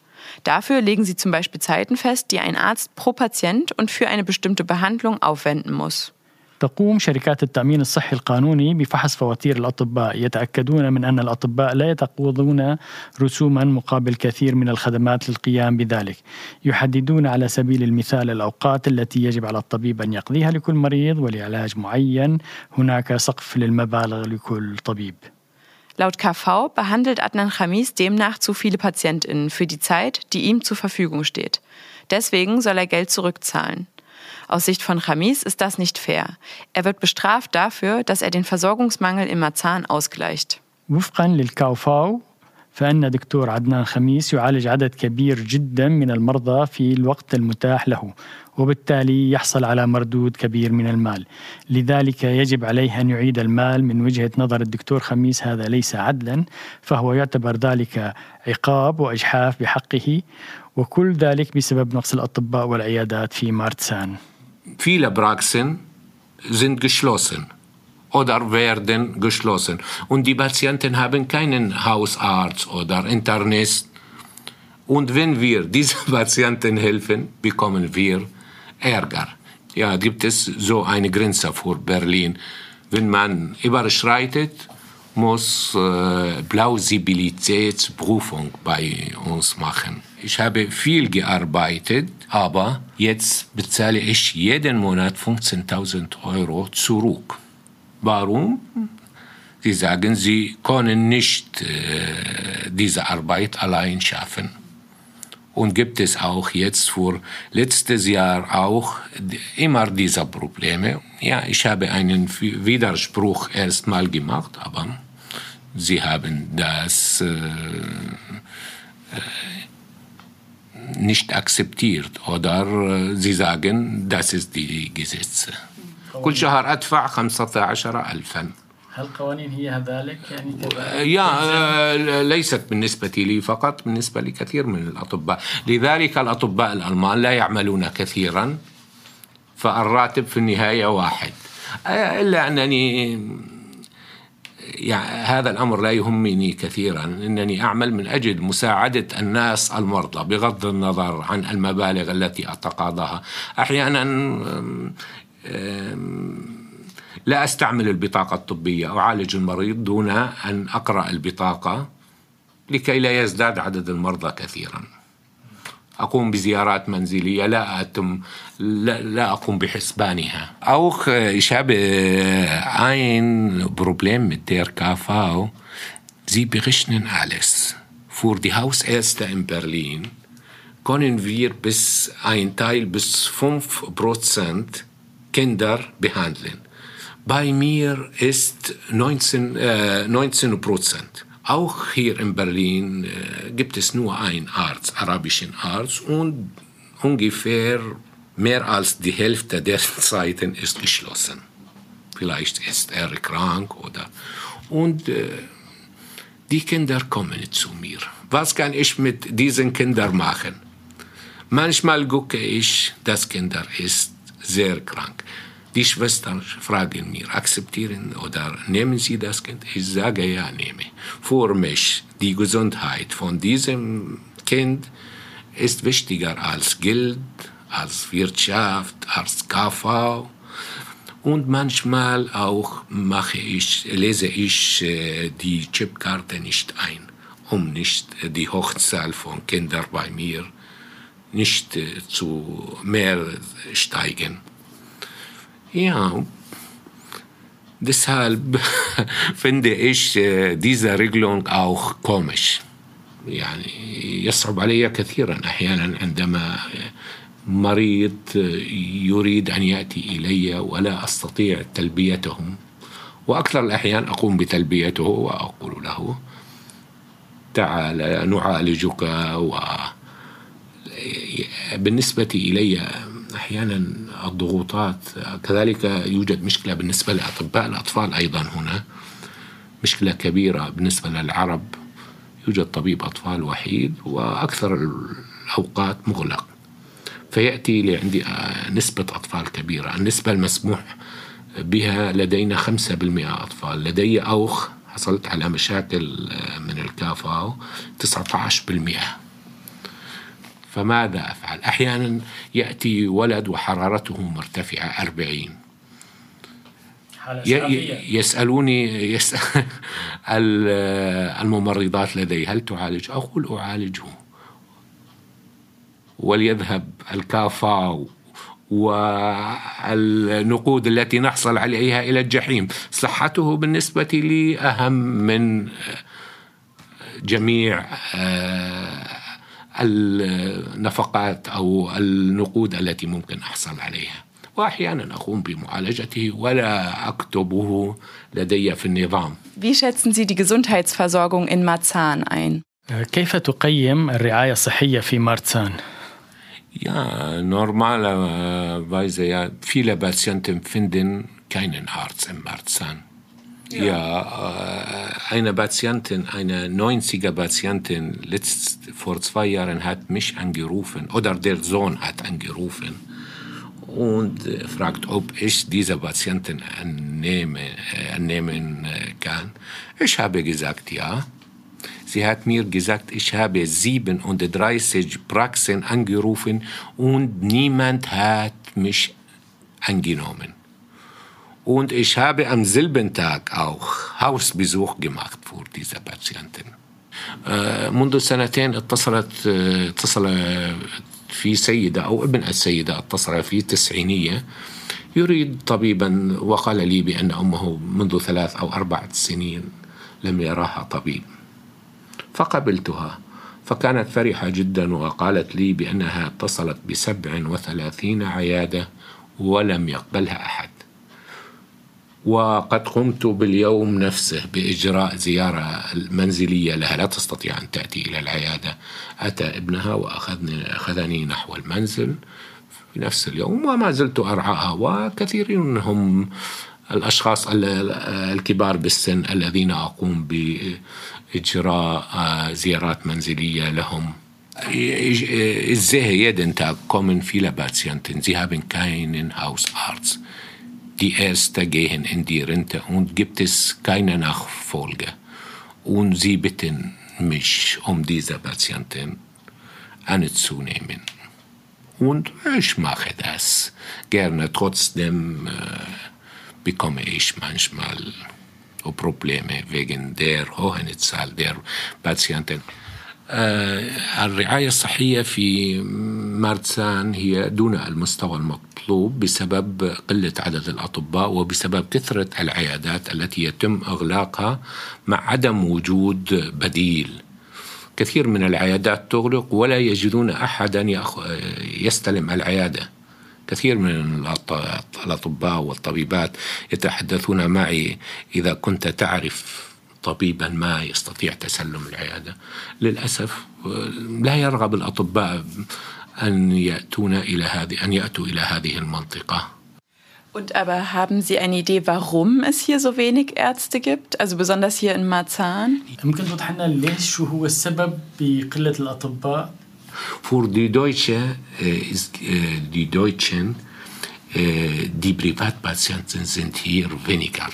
Dafür legen sie zum Beispiel Zeiten fest, die ein Arzt pro Patient und für eine bestimmte Behandlung aufwenden muss. تقوم شركات التأمين الصحي القانوني بفحص فواتير الأطباء. يتأكدون من أن الأطباء لا يتقاضون رسوما مقابل كثير من الخدمات للقيام بذلك. يحددون على سبيل المثال الأوقات التي يجب على الطبيب أن يقضيها لكل مريض ولعلاج معين. هناك سقف للمبالغ لكل طبيب. Laut KV behandelt Adnan Khamis demnach zu viele PatientInnen für die Zeit, die ihm zur Verfügung steht. Deswegen soll er Geld zurückzahlen. Aus Sicht von Khamis ist das nicht fair. Er wird bestraft dafür, dass er den Versorgungsmangel im Marzahn ausgleicht. وفقا للكاوفاو فإن دكتور عدنان خميس يعالج عدد كبير جدا من المرضى في الوقت المتاح له وبالتالي يحصل على مردود كبير من المال. لذلك يجب عليه أن يعيد المال من وجهة نظر الدكتور خميس هذا ليس عدلا فهو يعتبر ذلك عقاب وإجحاف بحقه وكل ذلك بسبب نقص الأطباء والعيادات في مارتسان. Viele Praxen sind geschlossen oder werden geschlossen. Und die Patienten haben keinen Hausarzt oder Internist. Und wenn wir *laughs* diesen Patienten helfen, bekommen wir Ärger. Ja, gibt es so eine Grenze vor Berlin. Wenn man überschreitet, muss äh, Plausibilitätsprüfung bei uns machen. Ich habe viel gearbeitet, aber jetzt bezahle ich jeden Monat 15.000 Euro zurück. Warum? Sie sagen, sie können nicht äh, diese Arbeit allein schaffen. Und gibt es auch jetzt für letztes Jahr auch immer diese Probleme. Ja, ich habe einen Widerspruch erstmal gemacht, aber sie haben das äh, nicht akzeptiert oder äh, sie sagen, das ist die Gesetze. كل شهر أدفع 15 ألفا. هل القوانين هي ذلك يعني يا ليست بالنسبة لي فقط بالنسبة لكثير من الأطباء. لذلك الأطباء الألمان لا يعملون كثيرا فالراتب في النهاية واحد. إلا أنني يعني هذا الأمر لا يهمني كثيرا. إنني أعمل من أجل مساعدة الناس المرضى بغض النظر عن المبالغ التي أتقاضاها. أحيانا لا أستعمل البطاقة الطبية أعالج المريض دون أن أقرأ البطاقة لكي لا يزداد عدد المرضى كثيرا أقوم بزيارات منزلية لا أتم لا, لا أقوم بحسبانها Auch ich habe ein Problem mit der KV. Sie berechnen alles. Für die Hausärzte in Berlin können wir bis ein Teil bis 5% Kinder behandeln. Bei mir ist 19, äh, 19 Prozent. Auch hier in Berlin äh, gibt es nur einen Arzt, arabischen Arzt, und ungefähr mehr als die Hälfte der *laughs* Zeiten ist geschlossen. Vielleicht ist er krank oder. Und äh, die Kinder kommen zu mir. Was kann ich mit diesen Kindern machen? Manchmal gucke ich, das Kinder ist sehr krank. Die Schwestern fragen mir, akzeptieren oder nehmen Sie das Kind? Ich sage ja, nehme. Für mich, die Gesundheit von diesem Kind ist wichtiger als Geld, als Wirtschaft, als KV. Und manchmal auch mache ich, lese ich äh, die Chipkarte nicht ein, um nicht die Hochzahl von Kindern bei mir nicht äh, zu mehr steigen. Ja, deshalb *laughs* finde ich diese Regelung auch komisch. يعني يصعب علي كثيرا أحيانا عندما مريض يريد أن يأتي إلي ولا أستطيع تلبيته وأكثر الأحيان أقوم بتلبيته وأقول له تعال نعالجك و بالنسبة إلي أحيانا الضغوطات كذلك يوجد مشكلة بالنسبة لأطباء الأطفال أيضا هنا مشكلة كبيرة بالنسبة للعرب. يوجد طبيب أطفال وحيد وأكثر الأوقات مغلق. فيأتي لعندي نسبة أطفال كبيرة. النسبة المسموح بها لدينا 5% أطفال. لدي أوخ حصلت على مشاكل من الكافاو 19% فماذا أفعل؟ أحيانا يأتي ولد وحرارته مرتفعة أربعين. يسألوني يسأل *laughs* الممرضات لدي هل تعالج؟ أقول أعالجه. وليذهب الكافاو والنقود التي نحصل عليها إلى الجحيم. صحته بالنسبة لي أهم من جميع النفقات أو النقود التي ممكن أحصل عليها. وأحيانا أقوم بمعالجته ولا أكتبه لدي في النظام. كيف تقيم الرعاية الصحية في مارتسان؟ يا نورمال آه، فيلا باسيونتن فيندن كاينن آرتس إن مارزان Ja, ja eine Patientin, eine 90er Patientin, letzt, vor zwei Jahren hat mich angerufen oder der Sohn hat angerufen und äh, fragt, ob ich diese Patientin annehme, äh, annehmen äh, kann. Ich habe gesagt, ja. Sie hat mir gesagt, ich habe 37 Praxen angerufen und niemand hat mich angenommen. Und ich habe am selben Tag auch Hausbesuch gemacht für diese Patienten. منذ سنتين اتصلت اتصل في سيدة أو ابن السيدة اتصل في تسعينية. يريد طبيبا وقال لي بأن أمه منذ ثلاث أو أربعة سنين لم يراها طبيب. فقبلتها فكانت فرحة جدا وقالت لي بأنها اتصلت بسبع وثلاثين عيادة ولم يقبلها أحد. وقد قمت باليوم نفسه بإجراء زيارة منزلية لها. لا تستطيع أن تأتي إلى العيادة. أتى ابنها وأخذني أخذني نحو المنزل في نفس اليوم وما زلت أرعاها. وكثيرين هم الأشخاص الكبار بالسن الذين أقوم بإجراء زيارات منزلية لهم. Ich sehe jeden Tag kommen viele Patienten. Haben keinen Hausarzt. Die Ärzte gehen in die Rente und gibt es keine Nachfolge. Und sie bitten mich, um diese Patienten anzunehmen. Und ich mache das gerne. Trotzdem äh, bekomme ich manchmal Probleme wegen der hohen Zahl der Patienten. الرعاية الصحية في مارتسان هي دون المستوى المطلوب بسبب قلة عدد الأطباء وبسبب كثرة العيادات التي يتم إغلاقها مع عدم وجود بديل. كثير من العيادات تغلق ولا يجدون أحدا يستلم العيادة. كثير من الأطباء والطبيبات يتحدثون معي إذا كنت تعرف طبيبا ما يستطيع تسلم العيادة للأسف لا يرغب الأطباء أن يأتون إلى هذه أن يأتوا إلى هذه المنطقة Und aber haben Sie eine Idee, warum es hier so wenig Ärzte gibt? Also besonders hier in Marzahn? ممكن توضح لنا ليش شو هو السبب بقلة الأطباء Für die Deutsche äh, ist äh, die Deutschen äh, die Privatpatienten sind hier weniger.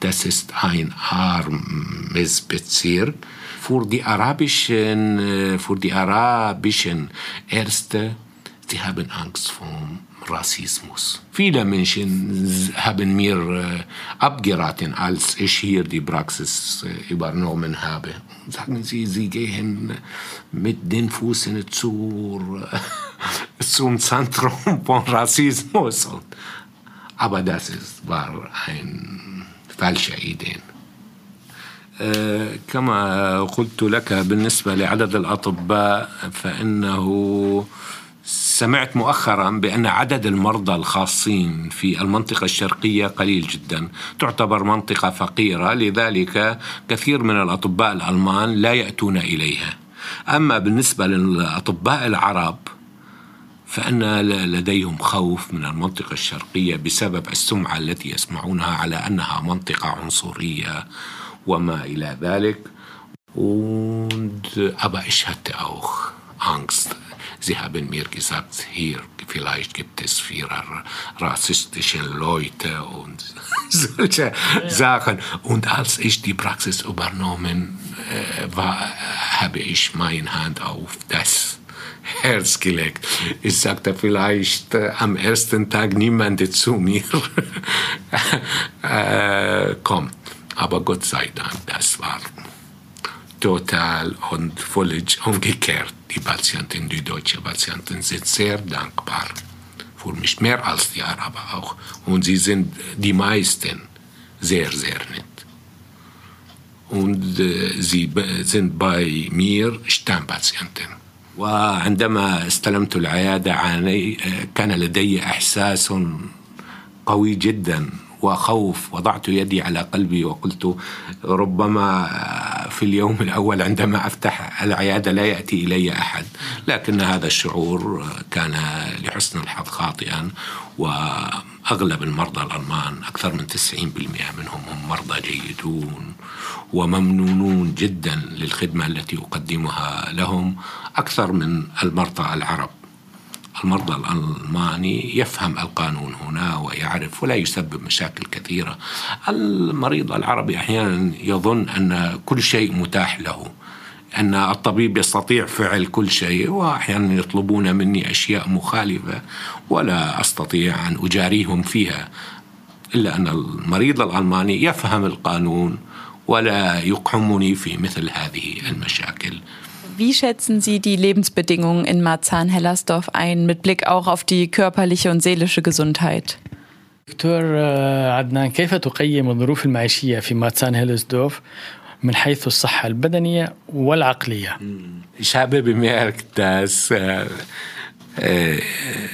Das ist ein armes Bezirk. Für die arabischen, äh, für die arabischen Ärzte, sie haben Angst vor Rassismus. Viele Menschen haben mir äh, abgeraten, als ich hier die Praxis äh, übernommen habe. Sagen sie, sie gehen mit den Füßen zur, *laughs* zum Zentrum von Rassismus. Aber das ist, war eine falsche Idee. كما قلت لك بالنسبة لعدد الأطباء فإنه سمعت مؤخرا بأن عدد المرضى الخاصين في المنطقة الشرقية قليل جدا تعتبر منطقة فقيرة لذلك كثير من الأطباء الألمان لا يأتون إليها أما بالنسبة للأطباء العرب فأن لديهم خوف من المنطقة الشرقية بسبب السمعة التي يسمعونها على أنها منطقة عنصرية وما إلى ذلك Und aber ich hatte auch Angst. Sie haben mir gesagt, hier vielleicht gibt es viele rassistische Leute und *laughs* solche ja. Sachen. Und als ich die Praxis übernommen äh, war, habe ich meine Hand auf das Herz gelegt. Ich sagte vielleicht äh, am ersten Tag niemand zu mir *laughs* äh, kommt. Aber Gott sei Dank, das war total und völlig umgekehrt. Die Patienten, die deutschen Patienten sind sehr dankbar für mich, mehr als die Araber auch. Und sie sind die meisten sehr, sehr nett. Und äh, sie sind bei mir Stammpatienten. وعندما استلمت العيادة عاني كان لدي إحساس قوي جدا. وخوف وضعت يدي على قلبي وقلت ربما في اليوم الأول عندما أفتح العيادة لا يأتي إلي أحد. لكن هذا الشعور كان لحسن الحظ خاطئا وأغلب المرضى الألمان أكثر من 90% منهم هم مرضى جيدون وممنونون جدا للخدمة التي أقدمها لهم. أكثر من المرضى العرب المرضى الألماني يفهم القانون هنا ويعرف ولا يسبب مشاكل كثيرة. المريض العربي أحيانا يظن أن كل شيء متاح له أن الطبيب يستطيع فعل كل شيء وأحيانا يطلبون مني أشياء مخالفة ولا أستطيع أن أجاريهم فيها إلا أن المريض الألماني يفهم القانون ولا يقحمني في مثل هذه المشاكل. Wie schätzen Sie die Lebensbedingungen in Marzahn-Hellersdorf ein, mit Blick auch auf die körperliche und seelische Gesundheit? دكتور عدنان كيف تقيم الظروف المعيشية في مارتسان هيلسدورف من حيث الصحة البدنية والعقلية؟ Ich habe bemerkt, dass äh, äh,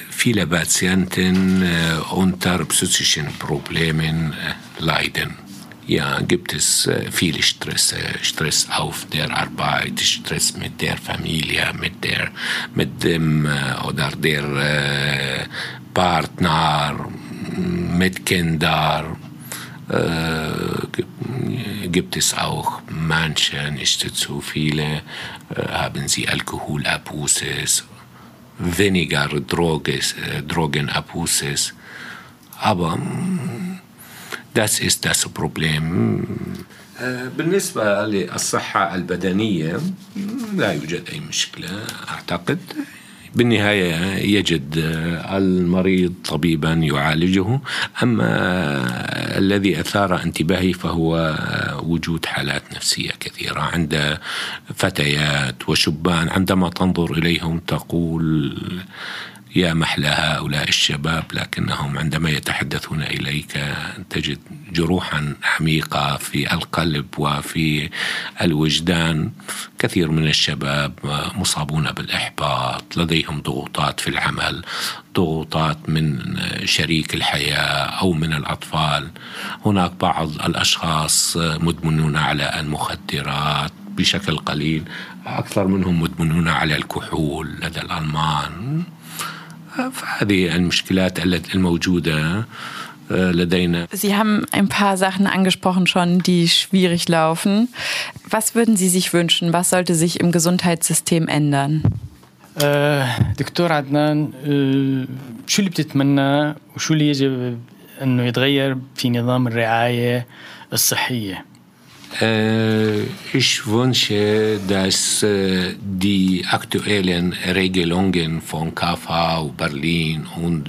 viele Patienten äh, unter psychischen Problemen leiden. ja, gibt es äh, viel Stress, äh, Stress auf der Arbeit, Stress mit der Familie, mit der, mit dem äh, oder der äh, Partner, mit Kindern. Gibt es auch manche, nicht zu viele, haben sie Alkoholabuses, weniger Droges, Drogenabuses. Aber Das ist das Problem. بالنسبة للصحة البدنية لا يوجد أي مشكلة أعتقد. بالنهاية يجد المريض طبيبا يعالجه. أما الذي أثار انتباهي فهو وجود حالات نفسية كثيرة عند فتيات وشبان. عندما تنظر إليهم تقول يا محلى هؤلاء الشباب لكنهم عندما يتحدثون إليك تجد جروحا عميقة في القلب وفي الوجدان. كثير من الشباب مصابون بالإحباط لديهم ضغوطات في العمل ضغوطات من شريك الحياة أو من الأطفال. هناك بعض الأشخاص مدمنون على المخدرات بشكل قليل أكثر منهم مدمنون على الكحول لدى الألمان. فهذه المشكلات الموجودة لدينا. Sie haben ein paar Sachen angesprochen schon, die schwierig laufen. Was würden Sie sich wünschen? Was sollte sich im Gesundheitssystem ändern? دكتور عدنان شو اللي بتتمنى وشو اللي يجب انه يتغير في نظام الرعايه الصحيه؟ Ich wünsche, dass die aktuellen Regelungen von KV, Berlin und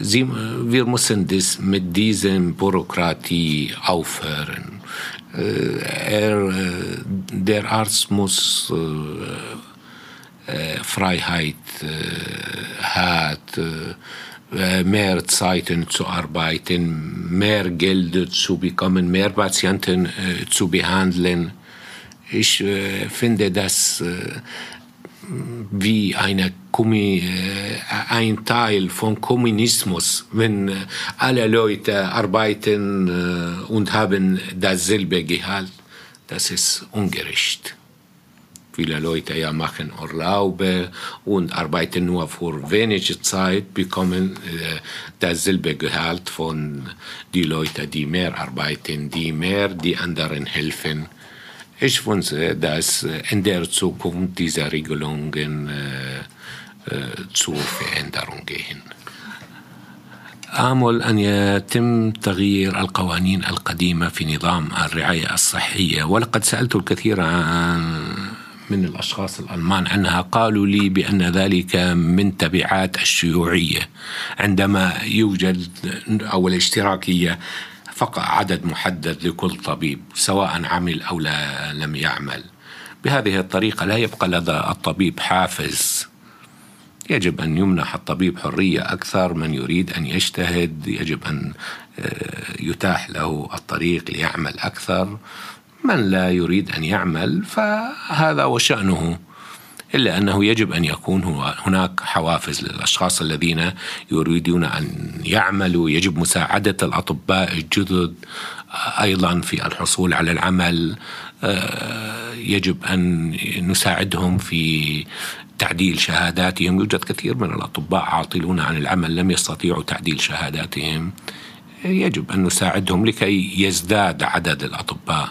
Sie, wir müssen das mit diesem Bürokratie aufhören. Er, der Arzt muss Freiheit hat mehr Zeiten zu arbeiten, mehr Geld zu bekommen, mehr Patienten äh, zu behandeln. Ich äh, finde das äh, wie eine ein Teil von Kommunismus, wenn alle Leute arbeiten und haben dasselbe Gehalt. Das ist ungerecht. Viele Leute ja machen Urlaube und arbeiten nur für wenige Zeit, bekommen äh, dasselbe Gehalt von die Leute, die mehr arbeiten, die mehr die anderen helfen. Ich wünsche, dass in der Zukunft diese Regelungen äh, äh, zur Veränderung gehen. آمل أن يتم تغيير القوانين القديمة في نظام الرعاية الصحية ولقد سألت الكثير عن من الأشخاص الألمان عنها قالوا لي بأن ذلك من تبعات الشيوعية. عندما يوجد أو الاشتراكية فقط عدد محدد لكل طبيب سواء عمل أو لا لم يعمل. بهذه الطريقة لا يبقى لدى الطبيب حافز. يجب أن يمنح الطبيب حرية أكثر من يريد أن يجتهد يجب أن يتاح له الطريق ليعمل أكثر. من لا يريد أن يعمل فهذا وشأنه إلا أنه يجب أن يكون هناك حوافز للأشخاص الذين يريدون أن يعملوا. يجب مساعدة الأطباء الجدد أيضا في الحصول على العمل يجب أن نساعدهم في تعديل شهاداتهم. يوجد كثير من الأطباء عاطلون عن العمل لم يستطيعوا تعديل شهاداتهم. يجب أن نساعدهم لكي يزداد عدد الأطباء.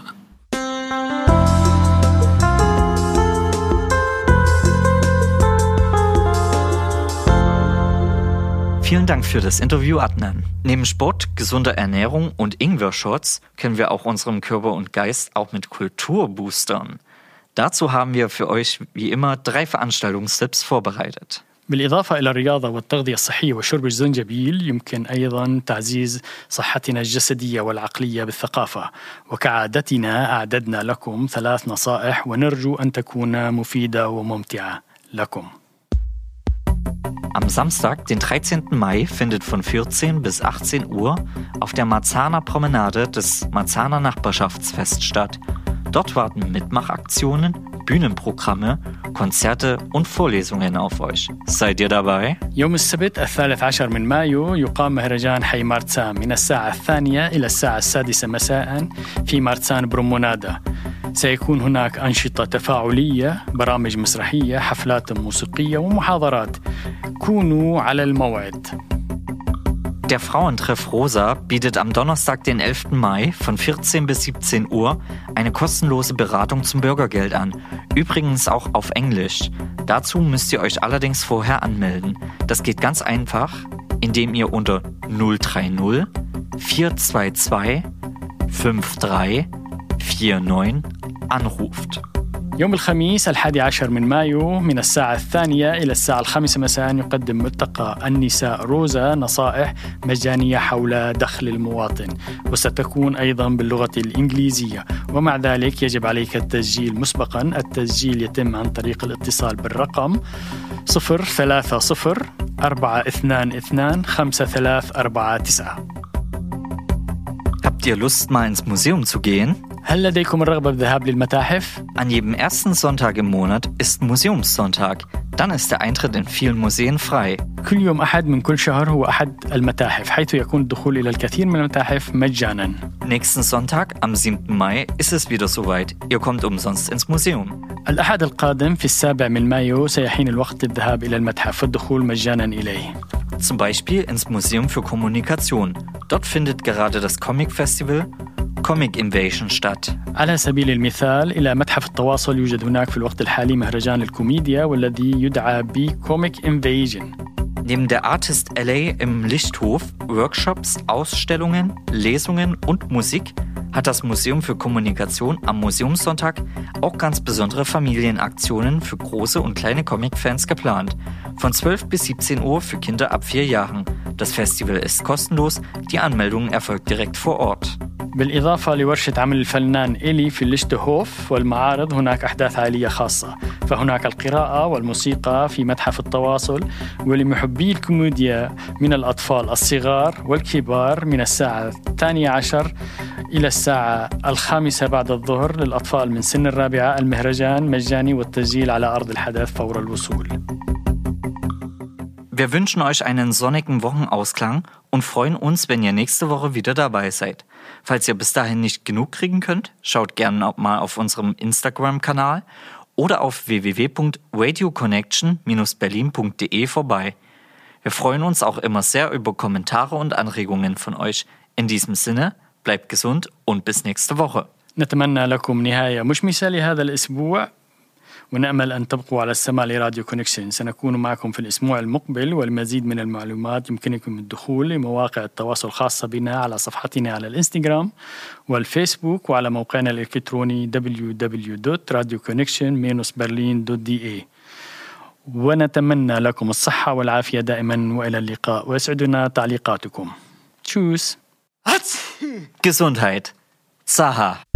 Vielen Dank für das Interview, Adnan. Neben Sport, gesunder Ernährung und Ingwer-Shots können wir auch unseren Körper und Geist auch mit Kultur boostern. Dazu haben wir für euch wie immer drei Veranstaltungstipps vorbereitet. بالإضافة إلى الرياضة والتغذية الصحية وشرب الزنجبيل يمكن أيضا تعزيز صحتنا الجسدية والعقلية بالثقافة وكعادتنا أعددنا لكم ثلاث نصائح ونرجو أن تكون مفيدة وممتعة لكم Am Samstag, den 13. Mai, findet von 14 bis 18 Uhr auf der Marzahner Promenade das Marzahner Nachbarschaftsfest statt. Dort warten Mitmachaktionen, Bühnenprogramme, Konzerte und Vorlesungen auf euch. Seid ihr dabei? يوم السبت الثالث عشر من مايو يقام مهرجان حي مارتسان من الساعة الثانية إلى الساعة السادسة مساء في مارتسان برومونادا سيكون هناك أنشطة تفاعلية برامج مسرحية حفلات موسيقية ومحاضرات كونوا على الموعد Der Frauentreff Rosa bietet am Donnerstag, den 11. Mai von 14 bis 17 Uhr eine kostenlose Beratung zum Bürgergeld an. Übrigens auch auf Englisch. Dazu müsst ihr euch allerdings vorher anmelden. Das geht ganz einfach, indem ihr unter 030 422 53 49 anruft. يوم الخميس الحادي عشر من مايو من الساعة الثانية إلى الساعة الخامسة مساء يقدم ملتقى النساء روزا نصائح مجانية حول دخل المواطن وستكون أيضا باللغة الإنجليزية ومع ذلك يجب عليك التسجيل مسبقا التسجيل يتم عن طريق الاتصال بالرقم 030 422 5349 Habt ihr Lust, mal ins Museum zu gehen? هل لديكم الرغبة بالذهاب للمتاحف؟ An jedem ersten Sonntag im Monat ist Museumssonntag. Dann ist der Eintritt in vielen Museen frei. كل يوم أحد من كل شهر هو أحد المتاحف حيث يكون الدخول إلى الكثير من المتاحف مجانا Nächsten Sonntag, am 7. Mai, ist es wieder soweit. Ihr kommt umsonst ins Museum. الأحد القادم في السابع من مايو سيحين الوقت للذهاب إلى المتحف والدخول مجانا إليه Zum Beispiel ins Museum für Kommunikation. Dort findet gerade das Comic Festival Comic Invasion statt. على سبيل المثال إلى متحف التواصل يوجد هناك في الوقت الحالي مهرجان الكوميديا والذي يدعى بكوميك انفيجن Neben der Artist LA im Lichthof Workshops, Ausstellungen, Lesungen und Musik hat das Museum für Kommunikation am Museumssonntag auch ganz besondere Familienaktionen für große und kleine Comic-Fans geplant. Von 12 bis 17 Uhr für Kinder ab 4 Jahren. Das Festival ist kostenlos, die Anmeldung erfolgt direkt vor Ort. بالإضافة لورشة عمل الفنان إيلي في الليشتهوف والمعارض هناك أحداث عائلية خاصة فهناك القراءة والموسيقى في متحف التواصل ولمحبي الكوميديا من الأطفال الصغار والكبار من الساعة الثانية عشر إلى الساعة الخامسة بعد الظهر للأطفال من سن الرابعة المهرجان مجاني والتسجيل على أرض الحدث فور الوصول Wir wünschen euch einen sonnigen Wochenausklang und freuen uns, wenn ihr nächste Woche wieder dabei seid. Falls ihr bis dahin nicht genug kriegen könnt, schaut gerne auch mal auf unserem Instagram-Kanal oder auf www.radioconnection-berlin.de vorbei. Wir freuen uns auch immer sehr über Kommentare und Anregungen von euch. In diesem Sinne, bleibt gesund und bis nächste Woche. نتمنى لكم نهاية مشمسة لهذا الأسبوع ونأمل أن تبقوا على السماع لراديو كونكشن. سنكون معكم في الأسبوع المقبل والمزيد من المعلومات يمكنكم الدخول لمواقع التواصل الخاصة بنا على صفحتنا على الإنستغرام والفيسبوك وعلى موقعنا الإلكتروني www.radioconnection-berlin.de ونتمنى لكم الصحة والعافية دائما وإلى اللقاء. ويسعدنا تعليقاتكم. تشوس. *laughs* Gesundheit. Saha.